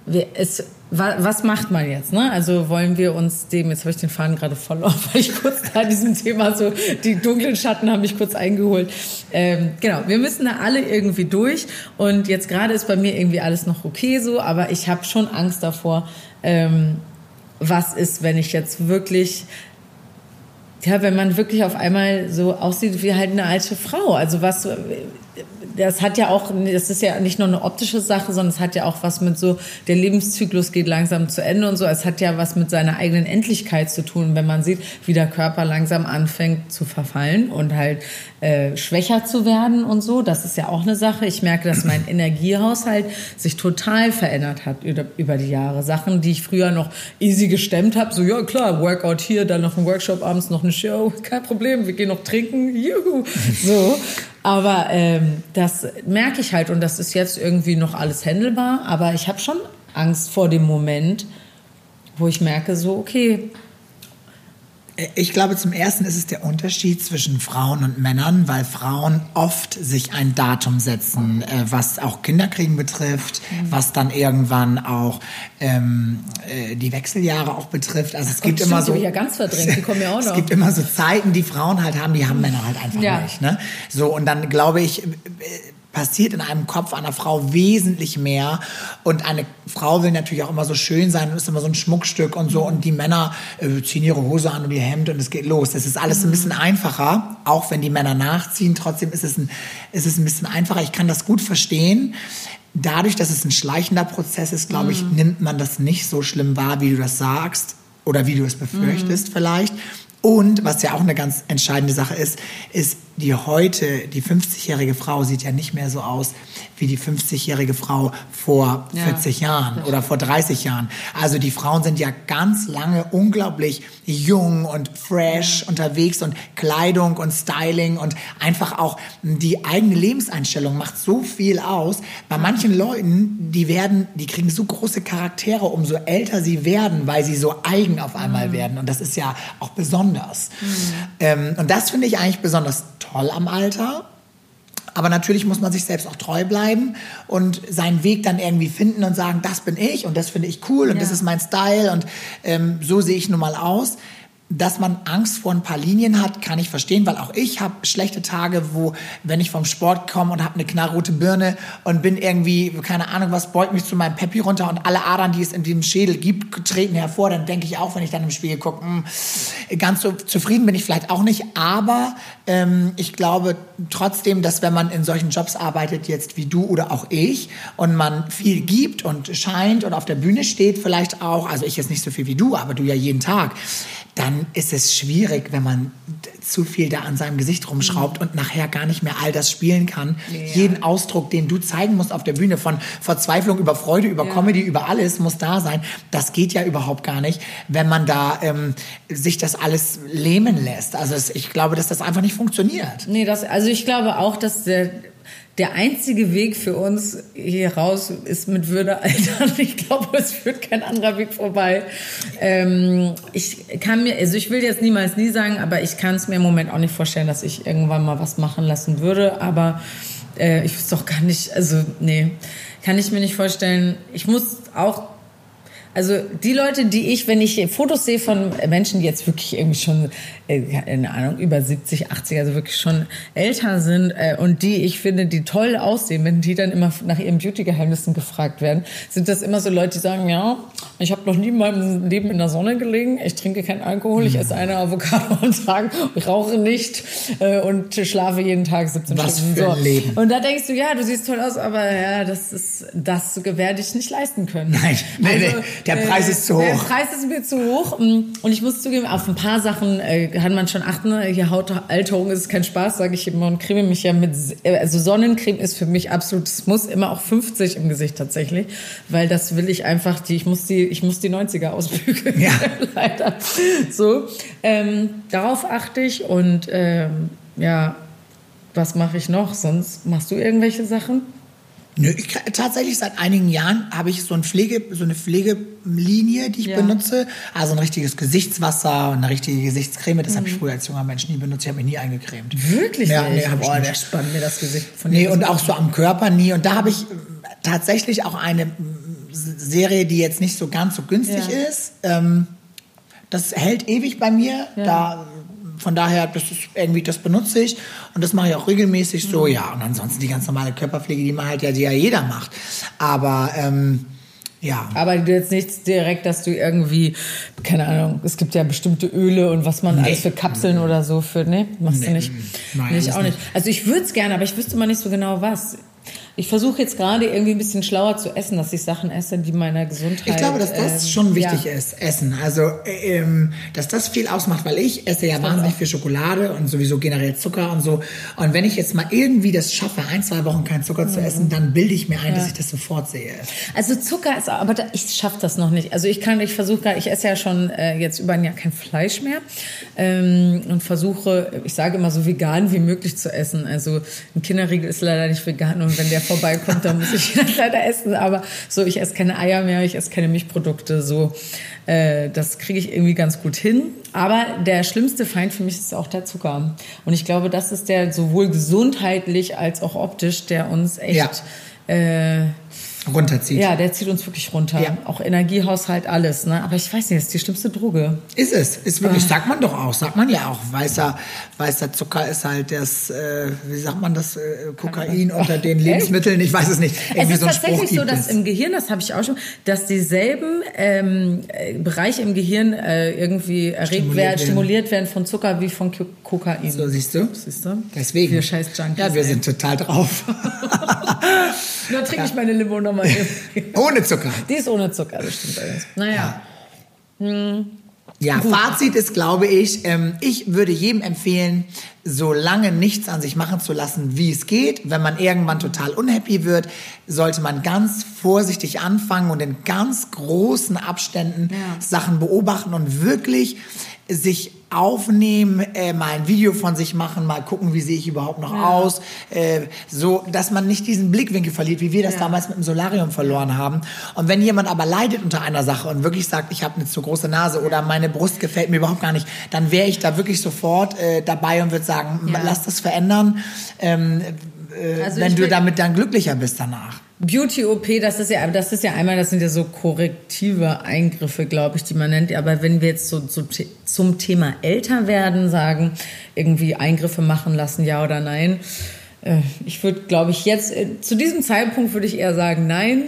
Speaker 1: wir, es, wa, was macht man jetzt? Ne? Also wollen wir uns dem, jetzt habe ich den Faden gerade verloren, *laughs* weil ich kurz da diesem Thema so, die dunklen Schatten haben mich kurz eingeholt. Ähm, genau, wir müssen da alle irgendwie durch und jetzt gerade ist bei mir irgendwie alles noch okay so, aber ich habe schon Angst davor, ähm, was ist, wenn ich jetzt wirklich ja, wenn man wirklich auf einmal so aussieht wie halt eine alte Frau. Also was, das hat ja auch, das ist ja nicht nur eine optische Sache, sondern es hat ja auch was mit so, der Lebenszyklus geht langsam zu Ende und so. Es hat ja was mit seiner eigenen Endlichkeit zu tun, wenn man sieht, wie der Körper langsam anfängt zu verfallen und halt äh, schwächer zu werden und so. Das ist ja auch eine Sache. Ich merke, dass mein Energiehaushalt sich total verändert hat über, die Jahre. Sachen, die ich früher noch easy gestemmt habe, so ja klar, Workout hier, dann noch ein Workshop abends, noch eine Show, kein Problem, wir gehen noch trinken, juhu. So. Aber ähm, das merke ich halt und das ist jetzt irgendwie noch alles händelbar. Aber ich habe schon Angst vor dem Moment, wo ich merke, so, okay,
Speaker 2: ich glaube, zum ersten ist es der Unterschied zwischen Frauen und Männern, weil Frauen oft sich ein Datum setzen, äh, was auch Kinderkriegen betrifft, mhm. was dann irgendwann auch ähm, äh, die Wechseljahre auch betrifft. Also es
Speaker 1: Ach
Speaker 2: gibt immer so,
Speaker 1: ja ganz verdrängt, die kommen ja auch *laughs* noch.
Speaker 2: es gibt immer so Zeiten, die Frauen halt haben, die haben Männer halt einfach
Speaker 1: Ja.
Speaker 2: nicht. Ne? So und dann glaube ich. Passiert in einem Kopf einer Frau wesentlich mehr und eine Frau will natürlich auch immer so schön sein und ist immer so ein Schmuckstück und so und die Männer äh, ziehen ihre Hose an und ihr Hemd und es geht los. Das ist alles ein bisschen einfacher, auch wenn die Männer nachziehen. Trotzdem ist es ein, ist es ein bisschen einfacher. Ich kann das gut verstehen. Dadurch, dass es ein schleichender Prozess ist, glaube ich, nimmt man das nicht so schlimm wahr, wie du das sagst oder wie du es befürchtest vielleicht. Und was ja auch eine ganz entscheidende Sache ist, ist die heute, die 50-jährige Frau sieht ja nicht mehr so aus wie die 50-jährige Frau vor
Speaker 1: Ja.
Speaker 2: 40 Jahren oder vor 30 Jahren. Also die Frauen sind ja ganz lange unglaublich jung und fresh unterwegs und Kleidung und Styling und einfach auch die eigene Lebenseinstellung macht so viel aus. Bei manchen Leuten, die werden, die kriegen so große Charaktere, umso älter sie werden, weil sie so eigen auf einmal werden. Und das ist ja auch besonders. Ähm, und das finde ich eigentlich besonders toll am Alter. Aber natürlich muss man sich selbst auch treu bleiben und seinen Weg dann irgendwie finden und sagen, das bin ich und das finde ich cool und
Speaker 1: Ja.
Speaker 2: das ist mein Style und ähm, so sehe ich nun mal aus. Dass man Angst vor ein paar Linien hat, kann ich verstehen, weil auch ich habe schlechte Tage, wo, wenn ich vom Sport komme und habe eine knallrote Birne und bin irgendwie, keine Ahnung was, beugt mich zu meinem Peppi runter und alle Adern, die es in dem Schädel gibt, treten hervor, dann denke ich auch, wenn ich dann im Spiegel gucke, hm, ganz so zufrieden bin ich vielleicht auch nicht, aber ähm, ich glaube trotzdem, dass wenn man in solchen Jobs arbeitet, jetzt wie du oder auch ich, und man viel gibt und scheint und auf der Bühne steht vielleicht auch, also ich jetzt nicht so viel wie du, aber du ja jeden Tag, dann ist es schwierig, wenn man zu viel da an seinem Gesicht rumschraubt und nachher gar nicht mehr all das spielen kann. Jeden Ausdruck, den du zeigen musst auf der Bühne, von Verzweiflung über Freude, über
Speaker 1: Ja.
Speaker 2: Comedy, über alles, muss da sein. Das geht ja überhaupt gar nicht, wenn man da ähm, sich das alles lähmen lässt. Also es, ich glaube, dass das einfach nicht funktioniert.
Speaker 1: Nee, das, also ich glaube auch, dass der, der einzige Weg für uns hier raus ist mit Würde altern. *laughs* Ich glaube, es führt kein anderer Weg vorbei. Ähm, ich kann mir, also ich will jetzt niemals nie sagen, aber ich kann es mir im Moment auch nicht vorstellen, dass ich irgendwann mal was machen lassen würde. Aber äh, ich wüsste doch gar nicht, also nee, kann ich mir nicht vorstellen. Ich muss auch also die Leute, die ich, wenn ich Fotos sehe von Menschen, die jetzt wirklich irgendwie schon, äh, keine Ahnung, über 70, 80, also wirklich schon älter sind äh, und die ich finde, die toll aussehen, wenn die dann immer nach ihren Beauty-Geheimnissen gefragt werden, sind das immer so Leute, die sagen, ja, ich habe noch nie in meinem Leben in der Sonne gelegen, ich trinke keinen Alkohol, ich esse eine Avocado *laughs* am Tag, ich rauche nicht äh, und schlafe jeden Tag 17
Speaker 2: Was
Speaker 1: Stunden.
Speaker 2: für ein Leben.
Speaker 1: Und da denkst du, ja, du siehst toll aus, aber ja, das ist, das werde ich nicht leisten können.
Speaker 2: Nein, nee, nee, der Preis ist zu
Speaker 1: Der
Speaker 2: hoch.
Speaker 1: Preis ist mir zu hoch. Und ich muss zugeben, auf ein paar Sachen äh, kann man schon achten. Hier Hautalterung ist kein Spaß, sage ich immer und creme mich ja mit. äh, Also Sonnencreme ist für mich absolut. Es muss immer auch 50 im Gesicht tatsächlich, weil das will ich einfach. Die ich muss die ich muss die 90er ausbügeln.
Speaker 2: Ja. *laughs*
Speaker 1: leider. So ähm, darauf achte ich und ähm, ja. Was mache ich noch? Sonst machst du irgendwelche Sachen?
Speaker 2: Nö, ich, tatsächlich seit einigen Jahren habe ich so, ein Pflege, so eine Pflegelinie, die ich
Speaker 1: Ja.
Speaker 2: benutze. Also ein richtiges Gesichtswasser und eine richtige Gesichtscreme. Das habe
Speaker 1: Mhm.
Speaker 2: ich früher als junger Mensch nie benutzt. Ich habe mich nie eingecremt.
Speaker 1: Wirklich
Speaker 2: Ja, nee, hab ich nicht.
Speaker 1: der spannt mir das Gesicht von
Speaker 2: Nee, und auch so am Körper nie. Und da habe ich ähm, tatsächlich auch eine Serie, die jetzt nicht so ganz so günstig
Speaker 1: Ja.
Speaker 2: ist. Ähm, das hält ewig bei mir.
Speaker 1: Ja.
Speaker 2: Da, von daher, das ist irgendwie, das benutze ich und das mache ich auch regelmäßig so, ja. Und ansonsten die ganz normale Körperpflege, die man halt ja, die ja jeder macht. Aber ähm, Ja.
Speaker 1: Aber du jetzt nicht direkt, dass du irgendwie, keine Ahnung, es gibt ja bestimmte Öle und was man
Speaker 2: Nee.
Speaker 1: alles für Kapseln oder so für, ne? Machst
Speaker 2: Nee.
Speaker 1: du nicht?
Speaker 2: Nein,
Speaker 1: nee, ich
Speaker 2: alles
Speaker 1: auch nicht.
Speaker 2: nicht.
Speaker 1: Also ich würde es gerne, aber ich wüsste mal nicht so genau was. Ich versuche jetzt gerade irgendwie ein bisschen schlauer zu essen, dass ich Sachen esse, die meiner Gesundheit.
Speaker 2: Ich glaube, dass das
Speaker 1: ähm,
Speaker 2: schon wichtig
Speaker 1: ja.
Speaker 2: ist, Essen. Also, äh, ähm, dass das viel ausmacht, weil ich esse ja wahnsinnig viel Schokolade und sowieso generell Zucker und so. Und wenn ich jetzt mal irgendwie das schaffe, ein, zwei Wochen keinen Zucker zu essen, dann bilde ich mir ein, dass ich das sofort sehe.
Speaker 1: Also Zucker ist, aber da, ich schaffe das noch nicht. Also ich kann, ich versuche ich esse ja schon äh, jetzt über ein Jahr kein Fleisch mehr ähm, und versuche, ich sage immer so vegan wie möglich zu essen. Also ein Kinderriegel ist leider nicht vegan und wenn der vorbeikommt, dann muss ich *laughs* leider essen. Aber so, ich esse keine Eier mehr, ich esse keine Milchprodukte. So, äh, das kriege ich irgendwie ganz gut hin. Aber der schlimmste Feind für mich ist auch der Zucker. Und ich glaube, das ist der sowohl gesundheitlich als auch optisch, der uns echt äh,
Speaker 2: Runterzieht.
Speaker 1: ja, der zieht uns wirklich runter.
Speaker 2: Ja.
Speaker 1: Auch Energiehaushalt, alles. Ne? Aber ich weiß nicht, das ist die schlimmste Droge.
Speaker 2: Ist es, ist wirklich, sagt man doch auch, sagt man ja auch. Weißer, weißer Zucker ist halt das, äh, wie sagt man das, äh, Kokain unter den Lebensmitteln, ich weiß es nicht.
Speaker 1: Es
Speaker 2: Irgendwie
Speaker 1: ist
Speaker 2: so
Speaker 1: tatsächlich so, dass
Speaker 2: es.
Speaker 1: im Gehirn, das habe ich auch schon, dass dieselben ähm, äh, Bereiche im Gehirn äh, irgendwie erregt
Speaker 2: Stimuliert
Speaker 1: werden, stimuliert werden von Zucker wie von Ko- Kokain.
Speaker 2: So, siehst du?
Speaker 1: Siehst du?
Speaker 2: Deswegen.
Speaker 1: Wir scheiß Junkies.
Speaker 2: Ja, wir
Speaker 1: ey.
Speaker 2: sind total drauf. *laughs*
Speaker 1: Nur trinke ich meine Limo nochmal. *laughs*
Speaker 2: Ohne Zucker.
Speaker 1: Die ist ohne Zucker, das stimmt allerdings. Naja.
Speaker 2: Ja, Fazit ist, glaube ich, ähm, ich würde jedem empfehlen, so lange nichts an sich machen zu lassen, wie es geht. Wenn man irgendwann total unhappy wird, sollte man ganz vorsichtig anfangen und in ganz großen Abständen
Speaker 1: Ja.
Speaker 2: Sachen beobachten und wirklich sich aufnehmen, äh, mal ein Video von sich machen, mal gucken, wie sehe ich überhaupt noch aus, äh, so, dass man nicht diesen Blickwinkel verliert, wie wir das
Speaker 1: Ja.
Speaker 2: damals mit dem Solarium verloren haben. Und wenn jemand aber leidet unter einer Sache und wirklich sagt, ich habe eine zu große Nase oder meine Brust gefällt mir überhaupt gar nicht, dann wäre ich da wirklich sofort äh, dabei und würde sagen,
Speaker 1: Ja.
Speaker 2: lass das verändern, ähm, äh,
Speaker 1: Also
Speaker 2: wenn du damit dann glücklicher bist danach.
Speaker 1: Beauty-OP, das ist ja, das ist ja einmal, das sind ja so korrektive Eingriffe, glaube ich, die man nennt. Aber wenn wir jetzt so, so zum Thema älter werden sagen, irgendwie Eingriffe machen lassen, ja oder nein, äh, ich würde, glaube ich, jetzt, äh, zu diesem Zeitpunkt würde ich eher sagen, nein.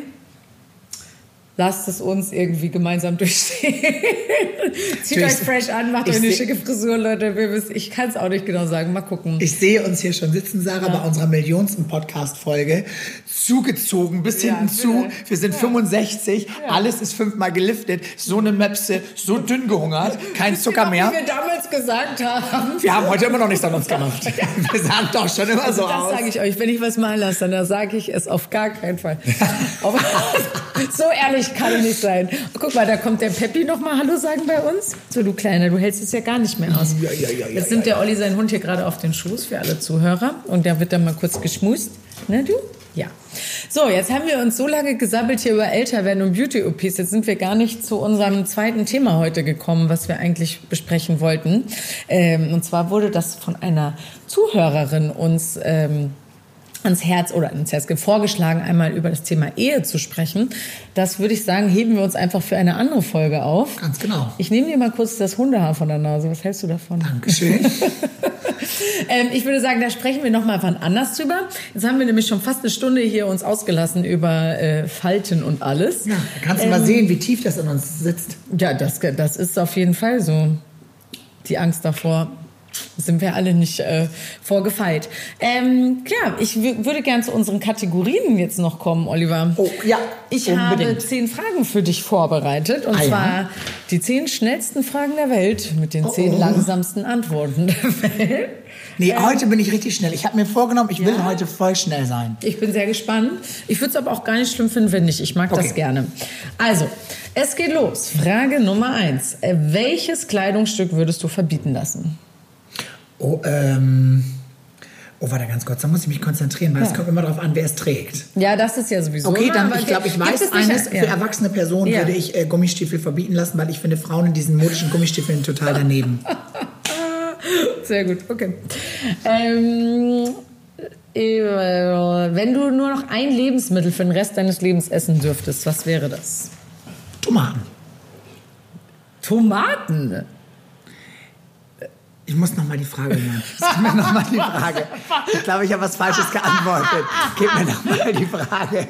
Speaker 1: Lasst es uns irgendwie gemeinsam durchstehen. *laughs* Zieht euch
Speaker 2: Ich-
Speaker 1: fresh an, macht euch eine schicke Frisur, Leute. Ich kann es auch nicht genau sagen. Mal gucken.
Speaker 2: Ich sehe uns hier schon sitzen, Sarah, bei unserer millionsten Podcast-Folge. Zugezogen bis
Speaker 1: Ja,
Speaker 2: hinten zu. Wir sind 65. Alles ist fünfmal geliftet. So eine Möpse, so dünn gehungert. Kein Zucker mehr.
Speaker 1: Wie wir damals gesagt haben.
Speaker 2: Wir haben heute immer noch nichts an uns gemacht. *laughs* Wir sahen doch schon immer so
Speaker 1: Also das
Speaker 2: aus.
Speaker 1: sage ich euch. Wenn ich was malen lasse, dann sage ich es auf gar keinen Fall. *laughs* So ehrlich kann ich nicht sein. Guck mal, da kommt der Peppi noch mal Hallo sagen bei uns. So, du Kleiner, du hältst es ja gar nicht mehr aus.
Speaker 2: Ja, ja, ja, ja,
Speaker 1: Jetzt nimmt der Olli seinen Hund hier gerade auf den Schoß für alle Zuhörer und der wird dann mal kurz geschmust. Ne, du? Ja. So, jetzt haben wir uns so lange gesabbelt hier über Älterwerden und Beauty-OPs. Jetzt sind wir gar nicht zu unserem zweiten Thema heute gekommen, was wir eigentlich besprechen wollten. Ähm, und zwar wurde das von einer Zuhörerin uns ähm, ans Herz oder ans Herz vorgeschlagen, einmal über das Thema Ehe zu sprechen. Das würde ich sagen, heben wir uns einfach für eine andere Folge auf.
Speaker 2: Ganz genau.
Speaker 1: Ich nehme dir mal kurz das Hundehaar von der Nase. Was hältst du davon?
Speaker 2: Dankeschön. *laughs*
Speaker 1: Ähm, ich würde sagen, da sprechen wir noch mal wann anders drüber. Jetzt haben wir nämlich schon fast eine Stunde hier uns ausgelassen über äh, Falten und alles.
Speaker 2: Ja, da kannst du mal sehen, wie tief das in uns sitzt.
Speaker 1: Ja, das, das ist auf jeden Fall so. Die Angst davor sind wir alle nicht äh, vorgefeilt. Ähm, klar, ich wü- würde gern zu unseren Kategorien jetzt noch kommen, Oliver.
Speaker 2: Oh, ja,
Speaker 1: Ich habe
Speaker 2: unbedingt.
Speaker 1: zehn Fragen für dich vorbereitet. Und
Speaker 2: Ah, ja.
Speaker 1: zwar die zehn schnellsten Fragen der Welt mit den zehn
Speaker 2: oh.
Speaker 1: langsamsten Antworten der Welt.
Speaker 2: Nee, heute bin ich richtig schnell. Ich habe mir vorgenommen, ich will heute voll schnell sein.
Speaker 1: Ich bin sehr gespannt. Ich würde es aber auch gar nicht schlimm finden, wenn nicht. Ich mag das
Speaker 2: Okay.
Speaker 1: gerne. Also, es geht los. Frage Nummer eins. Welches Kleidungsstück würdest du verbieten lassen?
Speaker 2: Oh, ähm. Oh, warte ganz kurz, da muss ich mich konzentrieren, weil es
Speaker 1: Ja.
Speaker 2: kommt immer darauf an, wer es trägt.
Speaker 1: Ja, das ist ja sowieso.
Speaker 2: Okay, dann, ich glaube, ich weiß
Speaker 1: es
Speaker 2: eines, für
Speaker 1: ja.
Speaker 2: erwachsene Personen
Speaker 1: Ja.
Speaker 2: würde ich äh, Gummistiefel verbieten lassen, weil ich finde Frauen in diesen modischen Gummistiefeln total daneben. *laughs*
Speaker 1: Sehr gut, okay. Ähm, äh, wenn du nur noch ein Lebensmittel für den Rest deines Lebens essen dürftest, was wäre das?
Speaker 2: Tomaten.
Speaker 1: Tomaten.
Speaker 2: Ich muss noch mal die Frage hören. *laughs* Sag mir noch mal die Frage. Ich glaube, ich habe was Falsches geantwortet. Gib mir noch mal die Frage.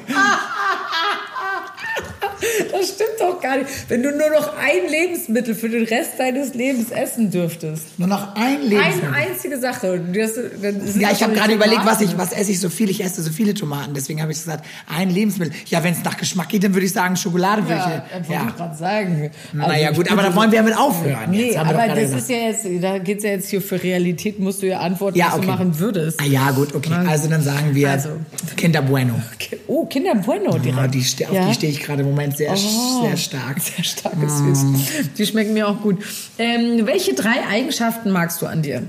Speaker 2: *laughs*
Speaker 1: Das stimmt doch gar nicht. Wenn du nur noch ein Lebensmittel für den Rest deines Lebens essen dürftest.
Speaker 2: Nur noch ein Lebensmittel.
Speaker 1: Eine einzige Sache. Das, das
Speaker 2: ja, ich habe gerade überlegt, was, ich, was esse ich so viel. Ich esse so viele Tomaten. Deswegen habe ich gesagt, ein Lebensmittel. Ja, wenn es nach Geschmack geht, dann würde ich sagen Schokolade. würde
Speaker 1: Ja,
Speaker 2: ich,
Speaker 1: wollte ich gerade sagen.
Speaker 2: Naja,
Speaker 1: Also,
Speaker 2: gut,
Speaker 1: ich
Speaker 2: aber da wollen wir ja mit aufhören.
Speaker 1: Nee, aber das
Speaker 2: gesagt.
Speaker 1: ist ja jetzt, da geht's ja jetzt hier für Realität, musst du ja antworten,
Speaker 2: Ja,
Speaker 1: was
Speaker 2: okay.
Speaker 1: du machen würdest.
Speaker 2: Ah, ja, gut, okay. Also dann sagen wir
Speaker 1: Also.
Speaker 2: Kinder Bueno.
Speaker 1: Oh, Kinder Bueno direkt.
Speaker 2: Ja, die, auf
Speaker 1: Ja?
Speaker 2: die stehe ich gerade im Moment sehr,
Speaker 1: Oh, *laughs*
Speaker 2: sehr stark.
Speaker 1: Sehr stark ist süß. Die schmecken mir auch gut. Ähm, welche drei Eigenschaften magst du an dir?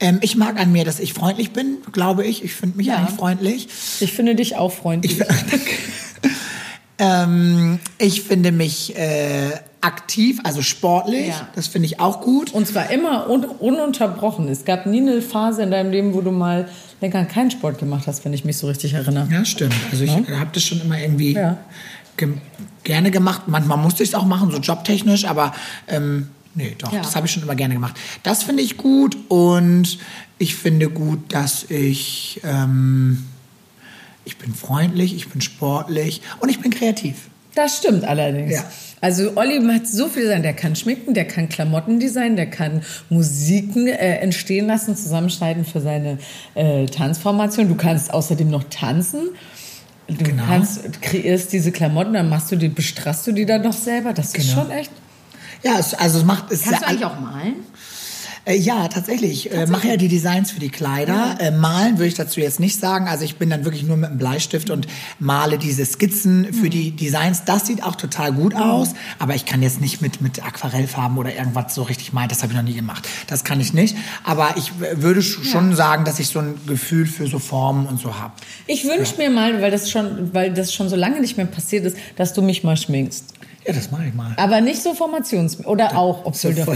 Speaker 2: Ähm, ich mag an mir, dass ich freundlich bin, glaube ich. Ich finde mich
Speaker 1: Ja.
Speaker 2: eigentlich freundlich.
Speaker 1: Ich finde dich auch freundlich.
Speaker 2: Ich, *laughs* ähm, ich finde mich äh, aktiv, also sportlich.
Speaker 1: Ja.
Speaker 2: Das finde ich auch gut.
Speaker 1: Und zwar immer un ununterbrochen. Es gab nie eine Phase in deinem Leben, wo du mal länger keinen Sport gemacht hast, wenn ich mich so richtig erinnere.
Speaker 2: Ja, stimmt. Also ich habe das schon immer irgendwie
Speaker 1: Ja.
Speaker 2: Ge gerne gemacht. Manchmal musste ich es auch machen, so jobtechnisch, aber ähm, nee, doch,
Speaker 1: Ja.
Speaker 2: das habe ich schon immer gerne gemacht. Das finde ich gut und ich finde gut, dass ich ähm, ich bin freundlich, ich bin sportlich und ich bin kreativ.
Speaker 1: Das stimmt allerdings.
Speaker 2: Ja.
Speaker 1: Also Olli hat so viel sein. Der kann schminken, der kann Klamotten designen, der kann Musiken äh, entstehen lassen, zusammenschneiden für seine äh, Tanzformation. Du kannst außerdem noch tanzen. Du
Speaker 2: Genau.
Speaker 1: kannst, kreierst diese Klamotten, dann machst du die, bestraffst du die dann noch selber. Das ist
Speaker 2: Genau.
Speaker 1: schon echt.
Speaker 2: Ja, es, also es macht es
Speaker 1: Kannst du eigentlich auch malen?
Speaker 2: Äh, ja, tatsächlich. Ich äh, mache ja die Designs für die Kleider. Äh, malen würde ich dazu jetzt nicht sagen. Also ich bin dann wirklich nur mit einem Bleistift und male diese Skizzen für die Designs. Das sieht auch total gut aus. Aber ich kann jetzt nicht mit, mit Aquarellfarben oder irgendwas so richtig malen. Das habe ich noch nie gemacht. Das kann ich nicht. Aber ich äh, würde sch- schon sagen, dass ich so ein Gefühl für so Formen und so habe.
Speaker 1: Ich wünsche mir mal, weil das, schon, weil das schon so lange nicht mehr passiert ist, dass du mich mal schminkst.
Speaker 2: Ja, das mache ich mal.
Speaker 1: Aber nicht so Formations... Oder auch, obwohl
Speaker 2: so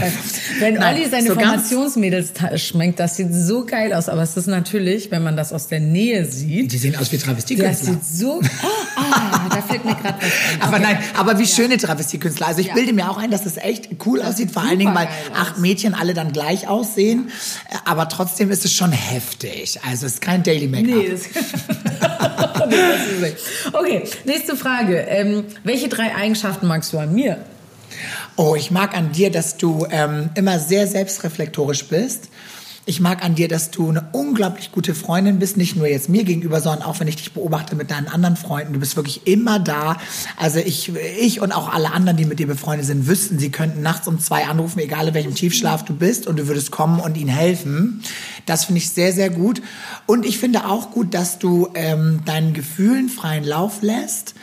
Speaker 1: Wenn
Speaker 2: Nein,
Speaker 1: Olli seine
Speaker 2: so
Speaker 1: Formationsmädels schminkt, das sieht so geil aus. Aber es ist natürlich, wenn man das aus der Nähe sieht,
Speaker 2: Die sehen aus wie
Speaker 1: das
Speaker 2: Travestiekünstler.
Speaker 1: sieht so... *laughs* Ah, da fällt mir gerade was ein.
Speaker 2: Aber
Speaker 1: Okay.
Speaker 2: nein, aber wie schöne Travestiekünstler. Also ich
Speaker 1: Ja.
Speaker 2: bilde mir auch ein, dass das echt cool aussieht, vor allen Dingen, weil
Speaker 1: supergeil aus.
Speaker 2: acht Mädchen alle dann gleich aussehen. Aber trotzdem ist es schon heftig. Also es ist kein Daily Make-up.
Speaker 1: Nee, das, *laughs* das. Okay, nächste Frage. Ähm, welche drei Eigenschaften magst du an mir?
Speaker 2: Oh, ich mag an dir, dass du ähm, immer sehr selbstreflektorisch bist. Ich mag an dir, dass du eine unglaublich gute Freundin bist, nicht nur jetzt mir gegenüber, sondern auch wenn ich dich beobachte mit deinen anderen Freunden. Du bist wirklich immer da. Also ich, ich und auch alle anderen, die mit dir befreundet sind, wüssten, sie könnten nachts um zwei anrufen, egal in welchem Tiefschlaf du bist, und du würdest kommen und ihnen helfen. Das finde ich sehr, sehr gut. Und ich finde auch gut, dass du ähm, deinen Gefühlen freien Lauf lässt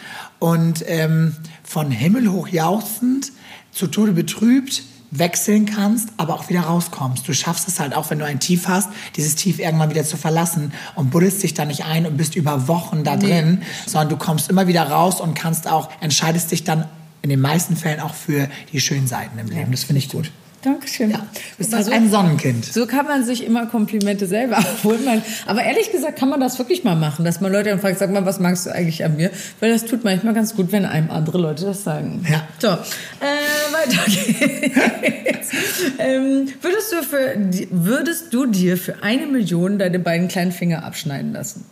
Speaker 2: und ähm, von Himmel hoch jauchzend zu Tode betrübt wechseln kannst, aber auch wieder rauskommst. Du schaffst es halt auch, wenn du ein Tief hast, dieses Tief irgendwann wieder zu verlassen und buddelst dich da nicht ein und bist über Wochen da drin, sondern du kommst immer wieder raus und kannst auch, entscheidest dich dann in den meisten Fällen auch für die schönen Seiten im Leben. Das finde ich gut.
Speaker 1: Dankeschön.
Speaker 2: Ja, du bist halt ein Sonnenkind.
Speaker 1: So kann man sich immer Komplimente selber *laughs* abholen. Man, aber ehrlich gesagt kann man das wirklich mal machen, dass man Leute dann fragt, sag mal, was magst du eigentlich an mir? Weil das tut manchmal ganz gut, wenn einem andere Leute das sagen.
Speaker 2: Ja.
Speaker 1: So, äh, weiter geht's. *laughs* ähm, würdest, du für, würdest du dir für eine Million deine beiden kleinen Finger abschneiden lassen?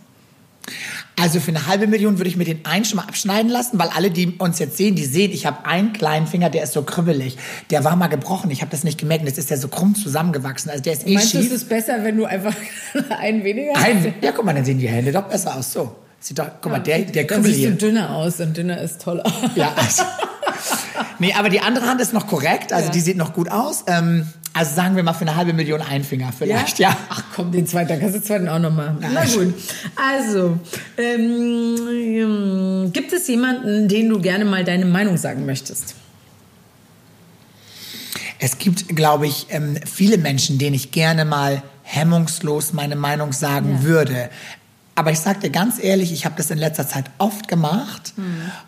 Speaker 2: Also für eine halbe Million würde ich mir den einen schon mal abschneiden lassen, weil alle, die uns jetzt sehen, die sehen, ich habe einen kleinen Finger, der ist so kribbelig. Der war mal gebrochen, ich habe das nicht gemerkt. Jetzt ist der so krumm zusammengewachsen. Also der ist eh
Speaker 1: Meinst du, es
Speaker 2: schief.
Speaker 1: ist besser, wenn du einfach *laughs* einen weniger hast?
Speaker 2: Ein, ja, guck mal, dann sehen die Hände doch besser aus. So. Sieht doch, guck mal, der, der
Speaker 1: Dann
Speaker 2: Kribbel
Speaker 1: siehst du
Speaker 2: hier.
Speaker 1: dünner aus und dünner ist toller.
Speaker 2: Ja, also. *laughs* Nee, aber die andere Hand ist noch korrekt, also
Speaker 1: Ja.
Speaker 2: die sieht noch gut aus. Ähm, also sagen wir mal für eine halbe Million ein Finger vielleicht, ja.
Speaker 1: Ach komm, den zweiten, kannst du den zweiten auch noch. Na
Speaker 2: Nein.
Speaker 1: gut. Also, ähm, gibt es jemanden, den du gerne mal deine Meinung sagen möchtest?
Speaker 2: Es gibt, glaube ich, ähm, viele Menschen, denen ich gerne mal hemmungslos meine Meinung sagen
Speaker 1: Ja.
Speaker 2: würde. Aber ich sage dir ganz ehrlich, ich habe das in letzter Zeit oft gemacht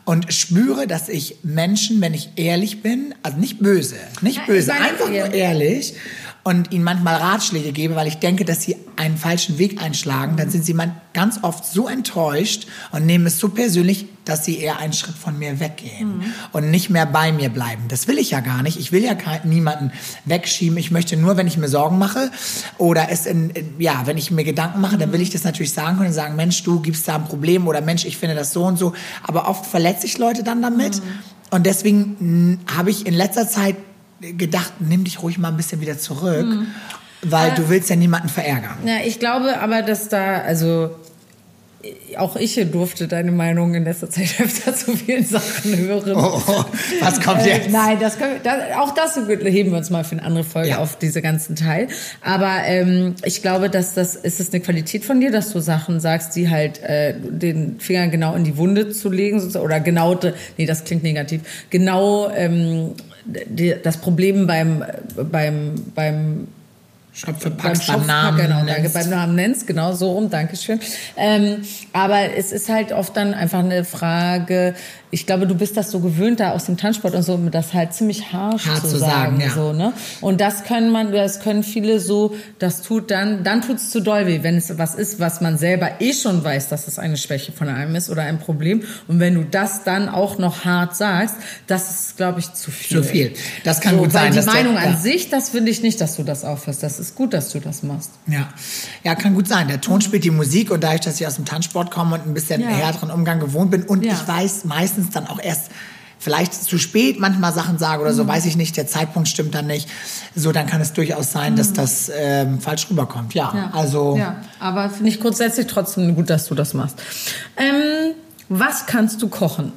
Speaker 2: und spüre, dass ich Menschen, wenn ich ehrlich bin, also nicht böse, nicht
Speaker 1: Ja,
Speaker 2: böse, einfach nur ehrlich. Und ihnen manchmal Ratschläge gebe, weil ich denke, dass sie einen falschen Weg einschlagen, dann sind sie ganz oft so enttäuscht und nehmen es so persönlich, dass sie eher einen Schritt von mir weggehen mhm. und nicht mehr bei mir bleiben. Das will ich ja gar nicht. Ich will ja niemanden wegschieben. Ich möchte nur, wenn ich mir Sorgen mache oder es in, ja, wenn ich mir Gedanken mache, dann will ich das natürlich sagen können und sagen, Mensch, du gibst da ein Problem oder Mensch, ich finde das so und so. Aber oft verletze ich Leute dann damit. Mhm. Und deswegen hm, habe ich in letzter Zeit gedacht, nimm dich ruhig mal ein bisschen wieder zurück, mhm. weil äh, du willst ja niemanden verärgern.
Speaker 1: Ja, ich glaube aber, dass da, also auch ich durfte deine Meinung in letzter Zeit *laughs* öfter zu vielen Sachen hören.
Speaker 2: Oh, oh, was kommt äh, jetzt?
Speaker 1: Äh, nein, das können, das, auch das heben wir uns mal für eine andere Folge ja. auf diese ganzen Teil. Aber ähm, ich glaube, dass das ist es eine Qualität von dir, dass du Sachen sagst, die halt äh, den Finger genau in die Wunde zu legen oder genau, nee, das klingt negativ, genau ähm, das Problem beim beim beim
Speaker 2: Schopfe packst beim, Namen
Speaker 1: genau, danke, beim Namen nennst, genau so rum, Dankeschön. Ähm, aber es ist halt oft dann einfach eine Frage, ich glaube, du bist das so gewöhnt da aus dem Tanzsport und so, das halt ziemlich harsch Hart zu, sagen, sagen ja. so, ne? Und das können man, das können viele so, das tut dann, dann tut's zu doll weh, wenn es was ist, was man selber eh schon weiß, dass es eine Schwäche von einem ist oder ein Problem. Und wenn du das dann auch noch hart sagst, das ist, glaube ich, zu viel.
Speaker 2: Zu viel. Das kann so, gut sein.
Speaker 1: Weil die Meinung du, ja. an sich, das finde ich nicht, dass du das aufhörst. Das ist gut, dass du das machst.
Speaker 2: Ja, ja, kann gut sein. Der Ton spielt die Musik und dadurch, dass ich aus dem Tanzsport komme und ein bisschen ja. härteren Umgang gewohnt bin und ich weiß meistens dann auch erst vielleicht zu spät manchmal Sachen sage oder so, mhm. weiß ich nicht, der Zeitpunkt stimmt dann nicht. So, dann kann es durchaus sein, mhm. dass das ähm, falsch rüberkommt. Ja, ja. also.
Speaker 1: Ja, aber finde ich grundsätzlich trotzdem gut, dass du das machst. Ähm, was kannst du kochen?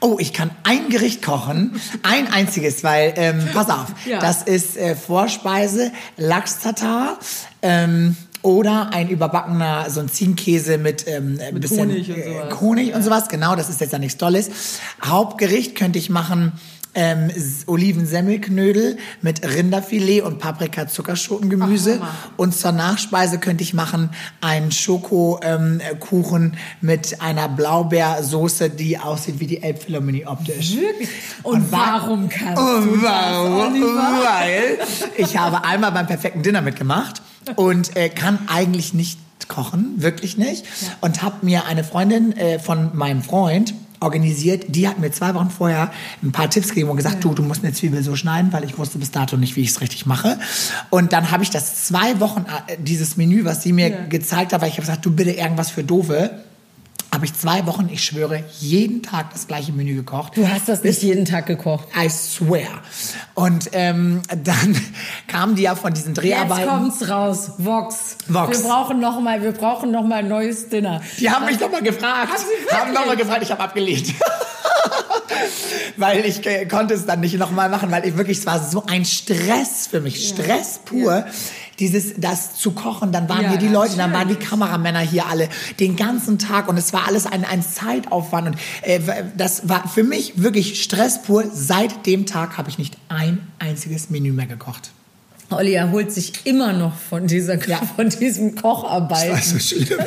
Speaker 2: Oh, ich kann ein Gericht kochen, *laughs* ein einziges, weil, ähm, pass auf, ja. das ist äh, Vorspeise, Lachs-Tatar, ähm, oder ein überbackener, so ein Ziegenkäse mit, ähm, mit bisschen Honig und, sowas. Honig und sowas. Genau, das ist jetzt ja nichts Tolles. Hauptgericht könnte ich machen ähm, Olivensemmelknödel mit Rinderfilet und Paprika-Zuckerschotengemüse. Und zur Nachspeise könnte ich machen einen Schokokuchen ähm, mit einer Blaubeersoße, die aussieht wie die Elbphilharmonie optisch.
Speaker 1: Wirklich? Und, und warum kannst
Speaker 2: und du warum? das, Weil ich habe einmal beim perfekten Dinner mitgemacht und äh, kann eigentlich nicht kochen, wirklich nicht. Ja. Und habe mir eine Freundin äh, von meinem Freund organisiert, die hat mir zwei Wochen vorher ein paar Tipps gegeben und gesagt, ja. du, du musst eine Zwiebel so schneiden, weil ich wusste bis dato nicht, wie ich es richtig mache. Und dann habe ich das zwei Wochen, äh, dieses Menü, was sie mir ja. gezeigt hat, weil ich habe gesagt, du bitte irgendwas für Doofe habe ich zwei Wochen, ich schwöre, jeden Tag das gleiche Menü gekocht.
Speaker 1: Du hast das nicht jeden Tag gekocht.
Speaker 2: I swear. Und ähm, dann *laughs* kamen die ja von diesen Dreharbeiten.
Speaker 1: Jetzt kommt's raus, Vox. Vox. Wir brauchen noch mal, wir brauchen noch mal ein neues Dinner.
Speaker 2: Die haben mich noch mal gefragt. Haben, haben noch mal gefragt, ich habe abgelehnt. *laughs* weil ich äh, konnte es dann nicht noch mal machen, weil ich wirklich, es war so ein Stress für mich, Stress pur. Ja dieses, das zu kochen, dann waren ja, hier die Leute, dann waren die Kameramänner hier alle den ganzen Tag und es war alles ein, ein Zeitaufwand und äh, das war für mich wirklich Stress pur. Seit dem Tag habe ich nicht ein einziges Menü mehr gekocht.
Speaker 1: Olli erholt sich immer noch von dieser, ja. *laughs* von diesem Kocharbeiten.
Speaker 2: Das war so schlimm.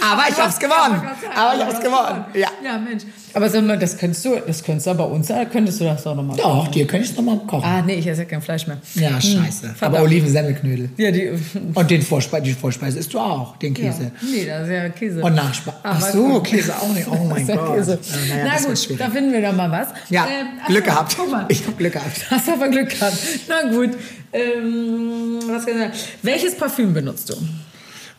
Speaker 2: Aber ich hab's gewonnen. Aber ich hab's gewonnen. Ja.
Speaker 1: ja, Mensch. Aber sag mal, das könntest du, das könntest du bei uns, könntest du das auch nochmal
Speaker 2: kochen? Doch, dir könnte ich es nochmal kochen.
Speaker 1: Ah, nee, ich esse ja kein Fleisch mehr.
Speaker 2: Ja, hm. scheiße. Hm, Aber Olivensemmelknödel. Ja, die. Und den Vorspeise, die Vorspeise isst du auch, den Käse. Ja.
Speaker 1: Nee, das ist ja Käse.
Speaker 2: Und Nachspeise. Ach so, Käse auch nicht. Oh *laughs* mein Gott. Käse.
Speaker 1: Ja, naja, Na gut, da finden wir doch mal was.
Speaker 2: Ja, äh, Glück gehabt. Ich habe Glück gehabt.
Speaker 1: Hast aber Glück gehabt. *laughs* Na gut. Ähm, was kann ich sagen? Welches Parfüm benutzt du?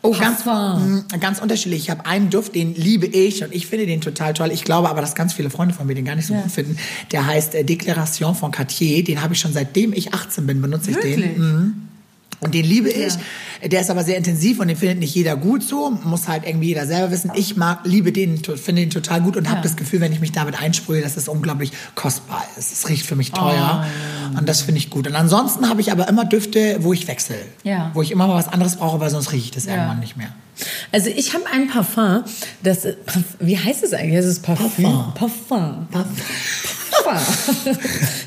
Speaker 2: Oh, ganz, mm, ganz unterschiedlich. Ich habe einen Duft, den liebe ich und ich finde den total toll. Ich glaube aber, dass ganz viele Freunde von mir den gar nicht so ja. gut finden. Der heißt äh, Déclaration von Cartier. Den habe ich schon seitdem ich 18 bin, benutze ich Wirklich? den. Mhm. Und den liebe ich. Ja. Der ist aber sehr intensiv und den findet nicht jeder gut so. Muss halt irgendwie jeder selber wissen. Ich mag, liebe den, finde den total gut und ja. habe das Gefühl, wenn ich mich damit einsprühe, dass es unglaublich kostbar ist. Es riecht für mich teuer. Oh. Und das finde ich gut. Und ansonsten habe ich aber immer Düfte, wo ich wechsle. Ja. Wo ich immer mal was anderes brauche, weil sonst rieche ich das irgendwann nicht mehr.
Speaker 1: Also ich habe ein Parfum, das, wie heißt es eigentlich? Es ist Parfum. Parfum. Parfum. Parfum. *laughs*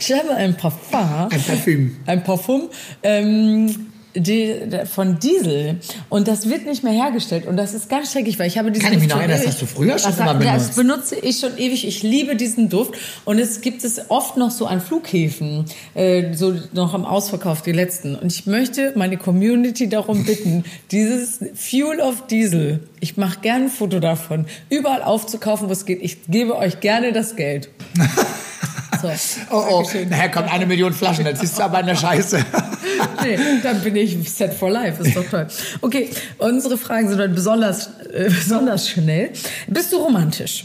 Speaker 1: ich habe ein Parfum.
Speaker 2: Ein Parfüm.
Speaker 1: Ein Parfum. Ähm, die, von Diesel und das wird nicht mehr hergestellt und das ist ganz schrecklich, weil ich habe diesen
Speaker 2: Kann ich mich
Speaker 1: Duft
Speaker 2: noch
Speaker 1: schon
Speaker 2: erinnern, das hast du früher schon
Speaker 1: das,
Speaker 2: immer
Speaker 1: Das
Speaker 2: benutzt.
Speaker 1: benutze ich schon ewig. Ich liebe diesen Duft und es gibt es oft noch so an Flughäfen, äh, so noch am Ausverkauf die letzten. Und ich möchte meine Community darum *laughs* bitten, dieses Fuel of Diesel, ich mache gerne ein Foto davon, überall aufzukaufen, wo es geht. Ich gebe euch gerne das Geld. *laughs* So.
Speaker 2: Oh, oh, nachher kommt eine Million Flaschen, dann ziehst du aber eine Scheiße. *laughs*
Speaker 1: Nee, dann bin ich set for life. Ist doch toll. Okay, unsere Fragen sind heute besonders, äh, besonders schnell. Bist du romantisch?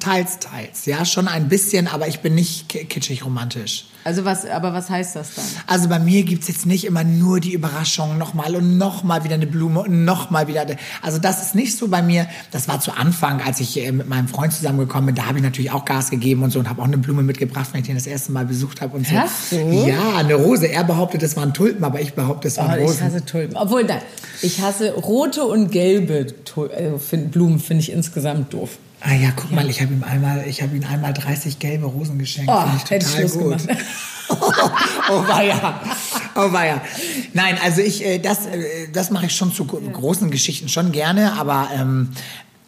Speaker 2: Teils, teils. Ja, schon ein bisschen, aber ich bin nicht ki- kitschig romantisch.
Speaker 1: Also was, aber was heißt das dann?
Speaker 2: Also bei mir gibt's jetzt nicht immer nur die Überraschung, nochmal und nochmal wieder eine Blume und nochmal wieder. eine- Also das ist nicht so bei mir. Das war zu Anfang, als ich äh, mit meinem Freund zusammengekommen bin. Da habe ich natürlich auch Gas gegeben und so und habe auch eine Blume mitgebracht, wenn ich den das erste Mal besucht habe und so.
Speaker 1: Hast du?
Speaker 2: Ja, eine Rose. Er behauptet, es waren Tulpen, aber ich behaupte, es
Speaker 1: Oh,
Speaker 2: waren
Speaker 1: ich
Speaker 2: Rosen.
Speaker 1: hasse Tulpen. Obwohl, nein, ich hasse rote und gelbe äh, Blumen, finde ich insgesamt doof.
Speaker 2: Ah ja, guck mal, ich habe ihm einmal, ich habe ihm einmal 30 gelbe Rosen geschenkt.
Speaker 1: Oh,
Speaker 2: Finde ich
Speaker 1: hätte ich
Speaker 2: total
Speaker 1: Schluss
Speaker 2: gut.
Speaker 1: gemacht. *laughs*
Speaker 2: oh weia, oh weia. Nein, also ich, äh, das, äh, das mache ich schon zu gro- großen Geschichten schon gerne, aber, ähm,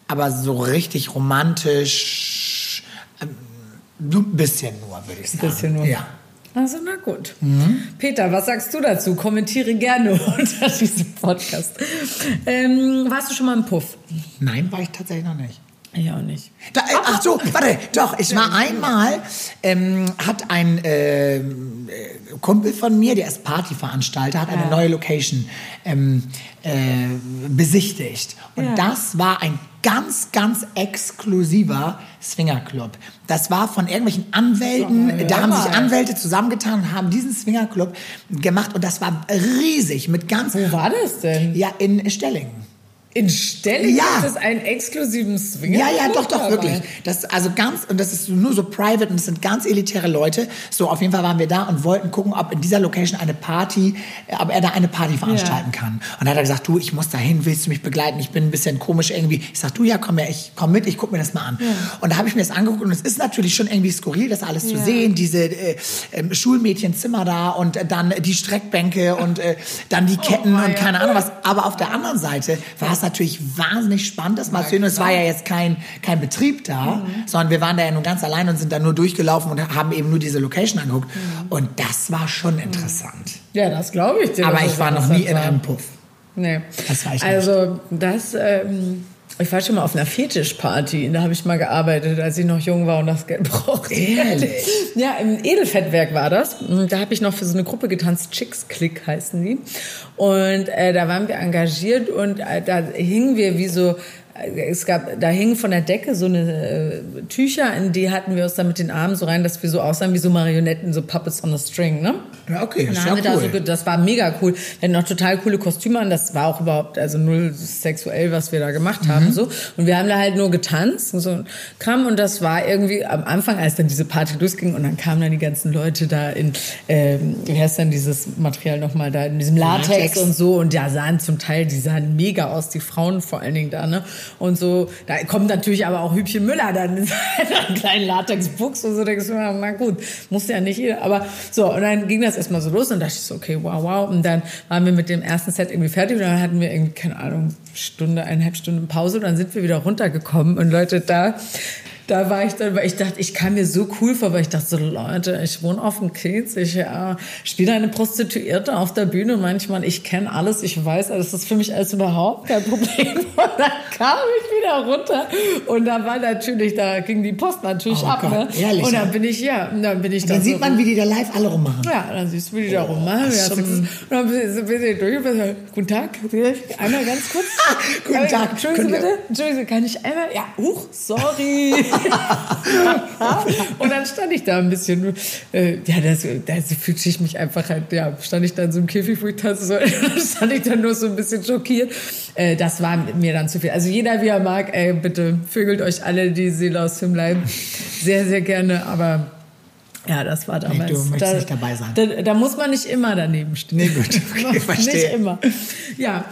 Speaker 2: aber so richtig romantisch, ähm, ein bisschen nur, würde ich sagen.
Speaker 1: Bisschen nur.
Speaker 2: Ja.
Speaker 1: Also, na gut.
Speaker 2: Mhm.
Speaker 1: Peter, was sagst du dazu? Kommentiere gerne *laughs* unter diesem Podcast. Ähm, warst du schon mal im Puff?
Speaker 2: Nein, war ich tatsächlich noch nicht.
Speaker 1: Ich auch nicht.
Speaker 2: Da, äh, ach so, *laughs* warte, doch, ich war einmal, ähm, hat ein ähm, äh, Kumpel von mir, der ist Partyveranstalter, hat eine neue Location ähm, äh, besichtigt. Und
Speaker 1: Ja.
Speaker 2: das war ein ganz, ganz exklusiver Swingerclub. Das war von irgendwelchen Anwälten,
Speaker 1: Ja,
Speaker 2: da haben sich. Anwälte zusammengetan und haben diesen Swingerclub gemacht. Und das war riesig, mit ganz,
Speaker 1: Wo war das denn?
Speaker 2: ja, in Stellingen.
Speaker 1: In Stelling
Speaker 2: Ja.
Speaker 1: gibt es einen exklusiven Swinger.
Speaker 2: Ja, ja, doch, doch, wirklich. Das, also ganz, und das ist nur so private und es sind ganz elitäre Leute. So, auf jeden Fall waren wir da und wollten gucken, ob in dieser Location eine Party, äh, ob er da eine Party veranstalten kann. Und da hat er gesagt, du, ich muss da hin, willst du mich begleiten? Ich bin ein bisschen komisch irgendwie. Ich sag, du, ja, komm her, ich komm mit, ich guck mir das mal an. Und da habe ich mir das angeguckt und es ist natürlich schon irgendwie skurril, das alles zu
Speaker 1: Ja.
Speaker 2: sehen, diese äh, ähm, Schulmädchenzimmer da und äh, dann die Streckbänke und äh, dann die Ketten
Speaker 1: Oh,
Speaker 2: und
Speaker 1: ja.
Speaker 2: keine Ahnung was. Aber auf der anderen Seite war es natürlich wahnsinnig spannend, das mal. Und es war ja jetzt kein, kein Betrieb da, sondern wir waren da ja nur ganz allein und sind da nur durchgelaufen und haben eben nur diese Location angeguckt. Und das war schon interessant.
Speaker 1: Ja, das glaube ich dir.
Speaker 2: Aber ich war noch nie in
Speaker 1: war.
Speaker 2: einem Puff.
Speaker 1: Nee.
Speaker 2: Das war ich nicht.
Speaker 1: Also, das, ähm, ich war schon mal auf einer Fetischparty, da habe ich mal gearbeitet, als ich noch jung war und das Geld brauchte.
Speaker 2: Ehrlich? *laughs*
Speaker 1: Ja, im Edelfettwerk war das. Da habe ich noch für so eine Gruppe getanzt, Chicks Click heißen die. Und äh, da waren wir engagiert und äh, da hingen wir wie so es gab, da hingen von der Decke so eine äh, Tücher, in die hatten wir uns dann mit den Armen so rein, dass wir so aussahen wie so Marionetten, so Puppets on a String, ne?
Speaker 2: Ja, okay,
Speaker 1: Und
Speaker 2: ist
Speaker 1: dann
Speaker 2: ja
Speaker 1: haben wir da
Speaker 2: cool.
Speaker 1: so, ge- das war mega cool. Wir hatten noch total coole Kostüme an. Das war auch überhaupt, also null sexuell, was wir da gemacht
Speaker 2: Mhm.
Speaker 1: haben, so. Und wir haben da halt nur getanzt und so Kram. Und das war irgendwie am Anfang, als dann diese Party losging und dann kamen dann die ganzen Leute da in, ähm, wie heißt denn dieses Material nochmal da, in diesem Latex,
Speaker 2: Latex.
Speaker 1: und so. Und ja, sahen zum Teil, die sahen mega aus, die Frauen vor allen Dingen da, ne? Und so, da kommt natürlich aber auch Hübchen Müller dann in *laughs* seiner kleinen Latexbuchs und so, denkst du, na na gut, muss ja nicht jeder, aber so, und dann ging das erstmal so los und dachte ich so, okay, wow, wow, und dann waren wir mit dem ersten Set irgendwie fertig und dann hatten wir irgendwie, keine Ahnung, Stunde, eineinhalb Stunden Pause und dann sind wir wieder runtergekommen und Leute, da, da war ich dann, weil ich dachte, ich kam mir so cool vor, weil ich dachte so, Leute, ich wohne auf dem Kiez, ich äh, spiele eine Prostituierte auf der Bühne manchmal, ich kenne alles, ich weiß, alles, das ist für mich alles überhaupt kein Problem. *laughs* Und dann kam ich wieder runter und da war natürlich, da ging die Post natürlich
Speaker 2: Oh
Speaker 1: ab,
Speaker 2: Gott,
Speaker 1: ne?
Speaker 2: ehrlich,
Speaker 1: und dann
Speaker 2: ja?
Speaker 1: bin ich, ja, und dann bin ich
Speaker 2: Dann
Speaker 1: da
Speaker 2: sieht
Speaker 1: so
Speaker 2: man, wie die da live alle rummachen.
Speaker 1: ja, dann siehst du, wie die da rummachen.
Speaker 2: das
Speaker 1: Ja, und dann bin ich- bin ich durch. und bin so, Guten Tag, einmal ganz kurz. *laughs*
Speaker 2: Guten Tag.
Speaker 1: Entschuldigen Sie bitte. Entschuldigen Sie, kann ich einmal? Ja, huch, sorry. *laughs* *laughs* und dann stand ich da ein bisschen, äh, ja, das, das fühlte ich mich einfach halt, ja, stand ich dann so im Käfig, wo ich tanzen soll. *laughs* dann stand ich dann nur so ein bisschen schockiert. Äh, das war mir dann zu viel. Also jeder, wie er mag, ey, bitte vögelt euch alle die Seele aus dem Leib. Sehr, sehr gerne, aber Ja, das war damals.
Speaker 2: du möchtest
Speaker 1: da,
Speaker 2: nicht dabei sein.
Speaker 1: Da, da, muss man nicht immer daneben stehen.
Speaker 2: Nee, gut. Okay, *laughs* verstehe.
Speaker 1: Nicht immer. Ja,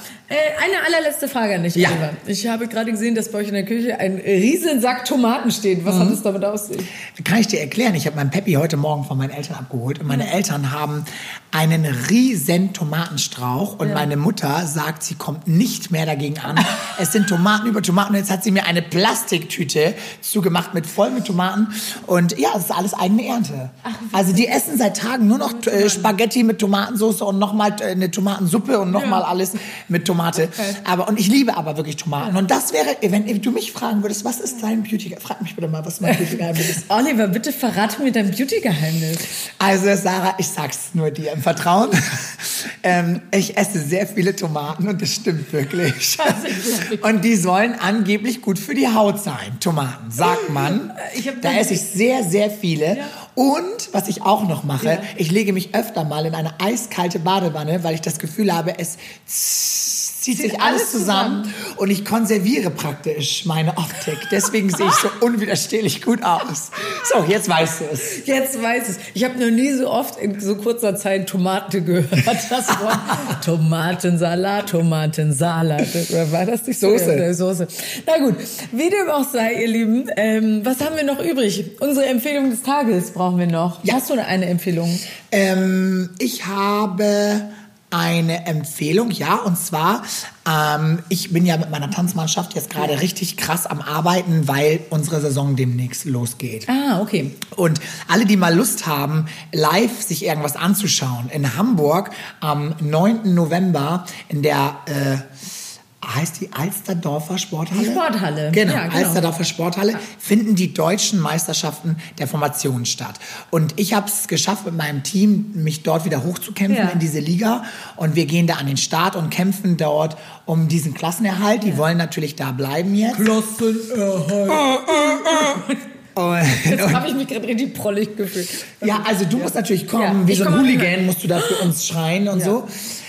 Speaker 1: eine allerletzte Frage an dich,
Speaker 2: Ja.
Speaker 1: Oliver. Ich habe gerade gesehen, dass bei euch in der Küche ein Riesensack Tomaten steht. Was hat
Speaker 2: Mhm.
Speaker 1: es damit sich?
Speaker 2: Kann ich dir erklären? Ich habe meinen Peppi heute Morgen von meinen Eltern abgeholt und meine Eltern haben einen riesen Tomatenstrauch und meine Mutter sagt, sie kommt nicht mehr dagegen an. *laughs* es sind Tomaten über Tomaten und jetzt hat sie mir eine Plastiktüte zugemacht mit voll mit Tomaten und ja, es ist alles eigene Ernte. also die essen seit Tagen nur noch äh, Spaghetti mit Tomatensauce und nochmal äh, eine Tomatensuppe und nochmal
Speaker 1: Ja.
Speaker 2: alles mit Tomate. Aber und ich liebe aber wirklich Tomaten und das wäre, wenn du mich fragen würdest, was ist dein Beauty? Frag mich bitte mal, was mein Beauty Geheimnis ist.
Speaker 1: Oliver, bitte verrate mir dein Beauty-Geheimnis.
Speaker 2: Also Sarah, ich sag's nur dir im Vertrauen. *laughs* ähm, ich esse sehr viele Tomaten und das stimmt wirklich. und die sollen angeblich gut für die Haut sein. Tomaten, sagt man.
Speaker 1: Ich hab
Speaker 2: da esse ich sehr, sehr viele. Und was ich auch noch mache,
Speaker 1: Ja.
Speaker 2: ich lege mich öfter mal in eine eiskalte Badewanne, weil ich das Gefühl habe, es zieht sich alles
Speaker 1: alles
Speaker 2: zusammen und ich konserviere praktisch meine Optik. Deswegen sehe ich so *laughs* unwiderstehlich gut aus. So, jetzt weißt du es.
Speaker 1: Jetzt weiß es. Ich habe noch nie so oft in so kurzer Zeit Tomate gehört. *laughs* Das Wort Tomatensalat, Tomatensalat. War das nicht so?
Speaker 2: Soße.
Speaker 1: Soße. Na gut, wie dem auch sei, ihr Lieben. Ähm, was haben wir noch übrig? Unsere Empfehlung des Tages brauchen wir noch.
Speaker 2: Ja.
Speaker 1: Hast du eine Empfehlung?
Speaker 2: Ähm, ich habe eine Empfehlung, ja, und zwar, ähm, ich bin ja mit meiner Tanzmannschaft jetzt gerade richtig krass am Arbeiten, weil unsere Saison demnächst losgeht.
Speaker 1: Ah, okay.
Speaker 2: Und alle, die mal Lust haben, live sich irgendwas anzuschauen, in Hamburg am 9. November in der, äh, heißt die Alsterdorfer Sporthalle?
Speaker 1: Die Sporthalle.
Speaker 2: Genau,
Speaker 1: Ja, genau.
Speaker 2: Alsterdorfer Sporthalle finden die deutschen Meisterschaften der Formationen statt. Und ich habe es geschafft, mit meinem Team mich dort wieder hochzukämpfen
Speaker 1: Ja.
Speaker 2: in diese Liga. Und wir gehen da an den Start und kämpfen dort um diesen Klassenerhalt. Die wollen natürlich da bleiben jetzt. *laughs* Und,
Speaker 1: Jetzt habe ich mich gerade richtig prollig gefühlt.
Speaker 2: Ja, also du musst natürlich kommen,
Speaker 1: Ja,
Speaker 2: wie so ein Hooligan musst du da für uns schreien und
Speaker 1: Ja.
Speaker 2: so.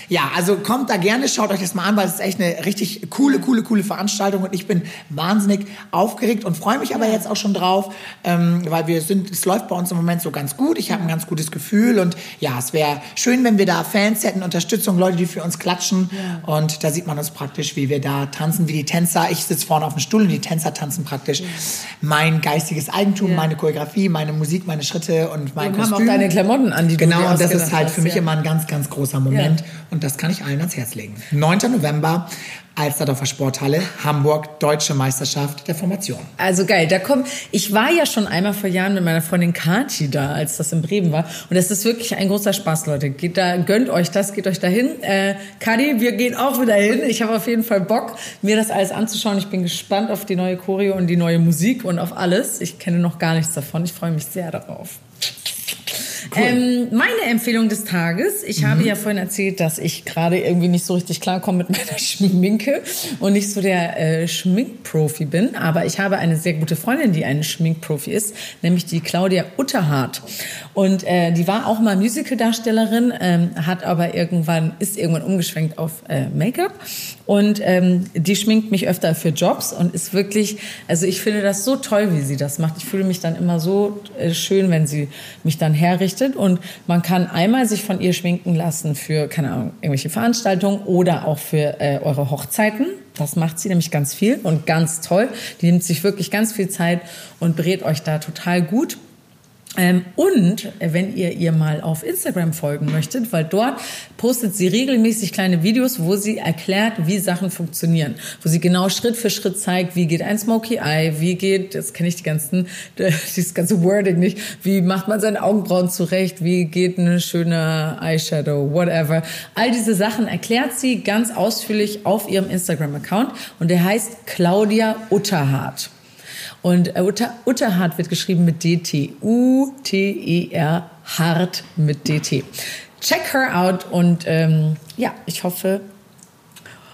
Speaker 2: Ja, also kommt da gerne, schaut euch das mal an, weil es ist echt eine richtig coole, coole, coole Veranstaltung und ich bin wahnsinnig aufgeregt und freue mich aber jetzt auch schon drauf, ähm, weil wir sind, es läuft bei uns im Moment so ganz gut. Ich habe ein ganz gutes Gefühl und ja, es wäre schön, wenn wir da Fans hätten, Unterstützung, Leute, die für uns klatschen und da sieht man uns praktisch, wie wir da tanzen, wie die Tänzer. Ich sitze vorne auf dem Stuhl und die Tänzer tanzen praktisch mein geistiges Eigentum,
Speaker 1: Ja.
Speaker 2: meine Choreografie, meine Musik, meine Schritte und mein
Speaker 1: Und haben
Speaker 2: Kostüm.
Speaker 1: auch deine Klamotten an, die du
Speaker 2: Genau, und das ist halt für mich
Speaker 1: ja.
Speaker 2: immer ein ganz, ganz großer Moment. Und das kann ich allen ans Herz legen. 9. November, Alsterdorfer Sporthalle, Hamburg, Deutsche Meisterschaft der Formation.
Speaker 1: Also geil, da kommt. Ich war ja schon einmal vor Jahren mit meiner Freundin Kati da, als das in Bremen war. Und das ist wirklich ein großer Spaß, Leute. Geht da, gönnt euch das, geht euch dahin. Äh, Kati, wir gehen auch wieder hin. Ich habe auf jeden Fall Bock, mir das alles anzuschauen. Ich bin gespannt auf die neue Choreo und die neue Musik und auf alles. Ich kenne noch gar nichts davon. Ich freue mich sehr darauf. Ähm, meine Empfehlung des Tages. Ich habe ja vorhin erzählt, dass ich gerade irgendwie nicht so richtig klarkomme mit *laughs* meiner Schminke und nicht so der äh, Schminkprofi bin. Aber ich habe eine sehr gute Freundin, die eine Schminkprofi ist, nämlich die Claudia Utterhardt. Und äh, die war auch mal Musicaldarstellerin, ähm, hat aber irgendwann, ist irgendwann umgeschwenkt auf äh, Make-up. Und ähm, die schminkt mich öfter für Jobs und ist wirklich, also ich finde das so toll, wie sie das macht. Ich fühle mich dann immer so äh, schön, wenn sie mich dann herrichtet. Und man kann einmal sich von ihr schminken lassen für, keine Ahnung, irgendwelche Veranstaltungen oder auch für äh, eure Hochzeiten. Das macht sie nämlich ganz viel und ganz toll. Die nimmt sich wirklich ganz viel Zeit und berät euch da total gut. Ähm, und äh, wenn ihr ihr mal auf Instagram folgen möchtet, weil dort postet sie regelmäßig kleine Videos, wo sie erklärt, wie Sachen funktionieren, wo sie genau Schritt für Schritt zeigt, wie geht ein Smoky Eye, wie geht, jetzt kenne ich die ganzen, *laughs* dieses ganze Wording nicht, wie macht man seine Augenbrauen zurecht, wie geht eine schöne Eyeshadow, whatever. All diese Sachen erklärt sie ganz ausführlich auf ihrem Instagram-Account und der heißt Claudia Utterhardt. Und äh, Utter, Utterhardt wird geschrieben mit DT. U-T-E-R, hart mit DT. Check her out und ähm, ja, ich hoffe,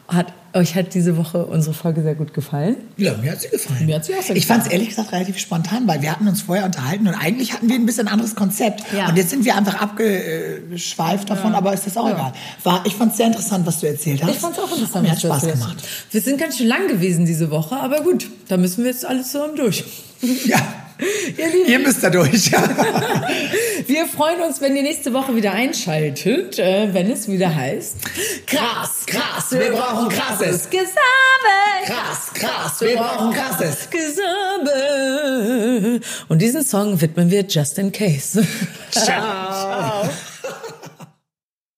Speaker 1: hat, euch hat diese Woche unsere Folge sehr gut gefallen.
Speaker 2: Ja, mir hat sie gefallen.
Speaker 1: Mir hat sie auch sehr
Speaker 2: Ich fand es ehrlich gesagt relativ spontan, weil wir hatten uns vorher unterhalten und eigentlich hatten wir ein bisschen anderes Konzept.
Speaker 1: Ja.
Speaker 2: Und jetzt sind wir einfach abgeschweift davon, aber ist das auch egal. War, ich fand es sehr interessant, was du erzählt hast.
Speaker 1: Ich fand es auch interessant.
Speaker 2: Mir hat Spaß gemacht.
Speaker 1: Wir sind ganz schön lang gewesen diese Woche, aber gut, da müssen wir jetzt alle zusammen durch.
Speaker 2: Ja. *laughs*
Speaker 1: Ihr Lieben,
Speaker 2: Ihr müsst da durch. *laughs*
Speaker 1: wir freuen uns, wenn ihr nächste Woche wieder einschaltet, äh, wenn es wieder heißt
Speaker 2: krass, krass, wir brauchen krasses.
Speaker 1: Gesabe.
Speaker 2: Krass, krass, wir brauchen krasses.
Speaker 1: Gesabe. Und diesen Song widmen wir just in case.
Speaker 2: Ciao. *laughs*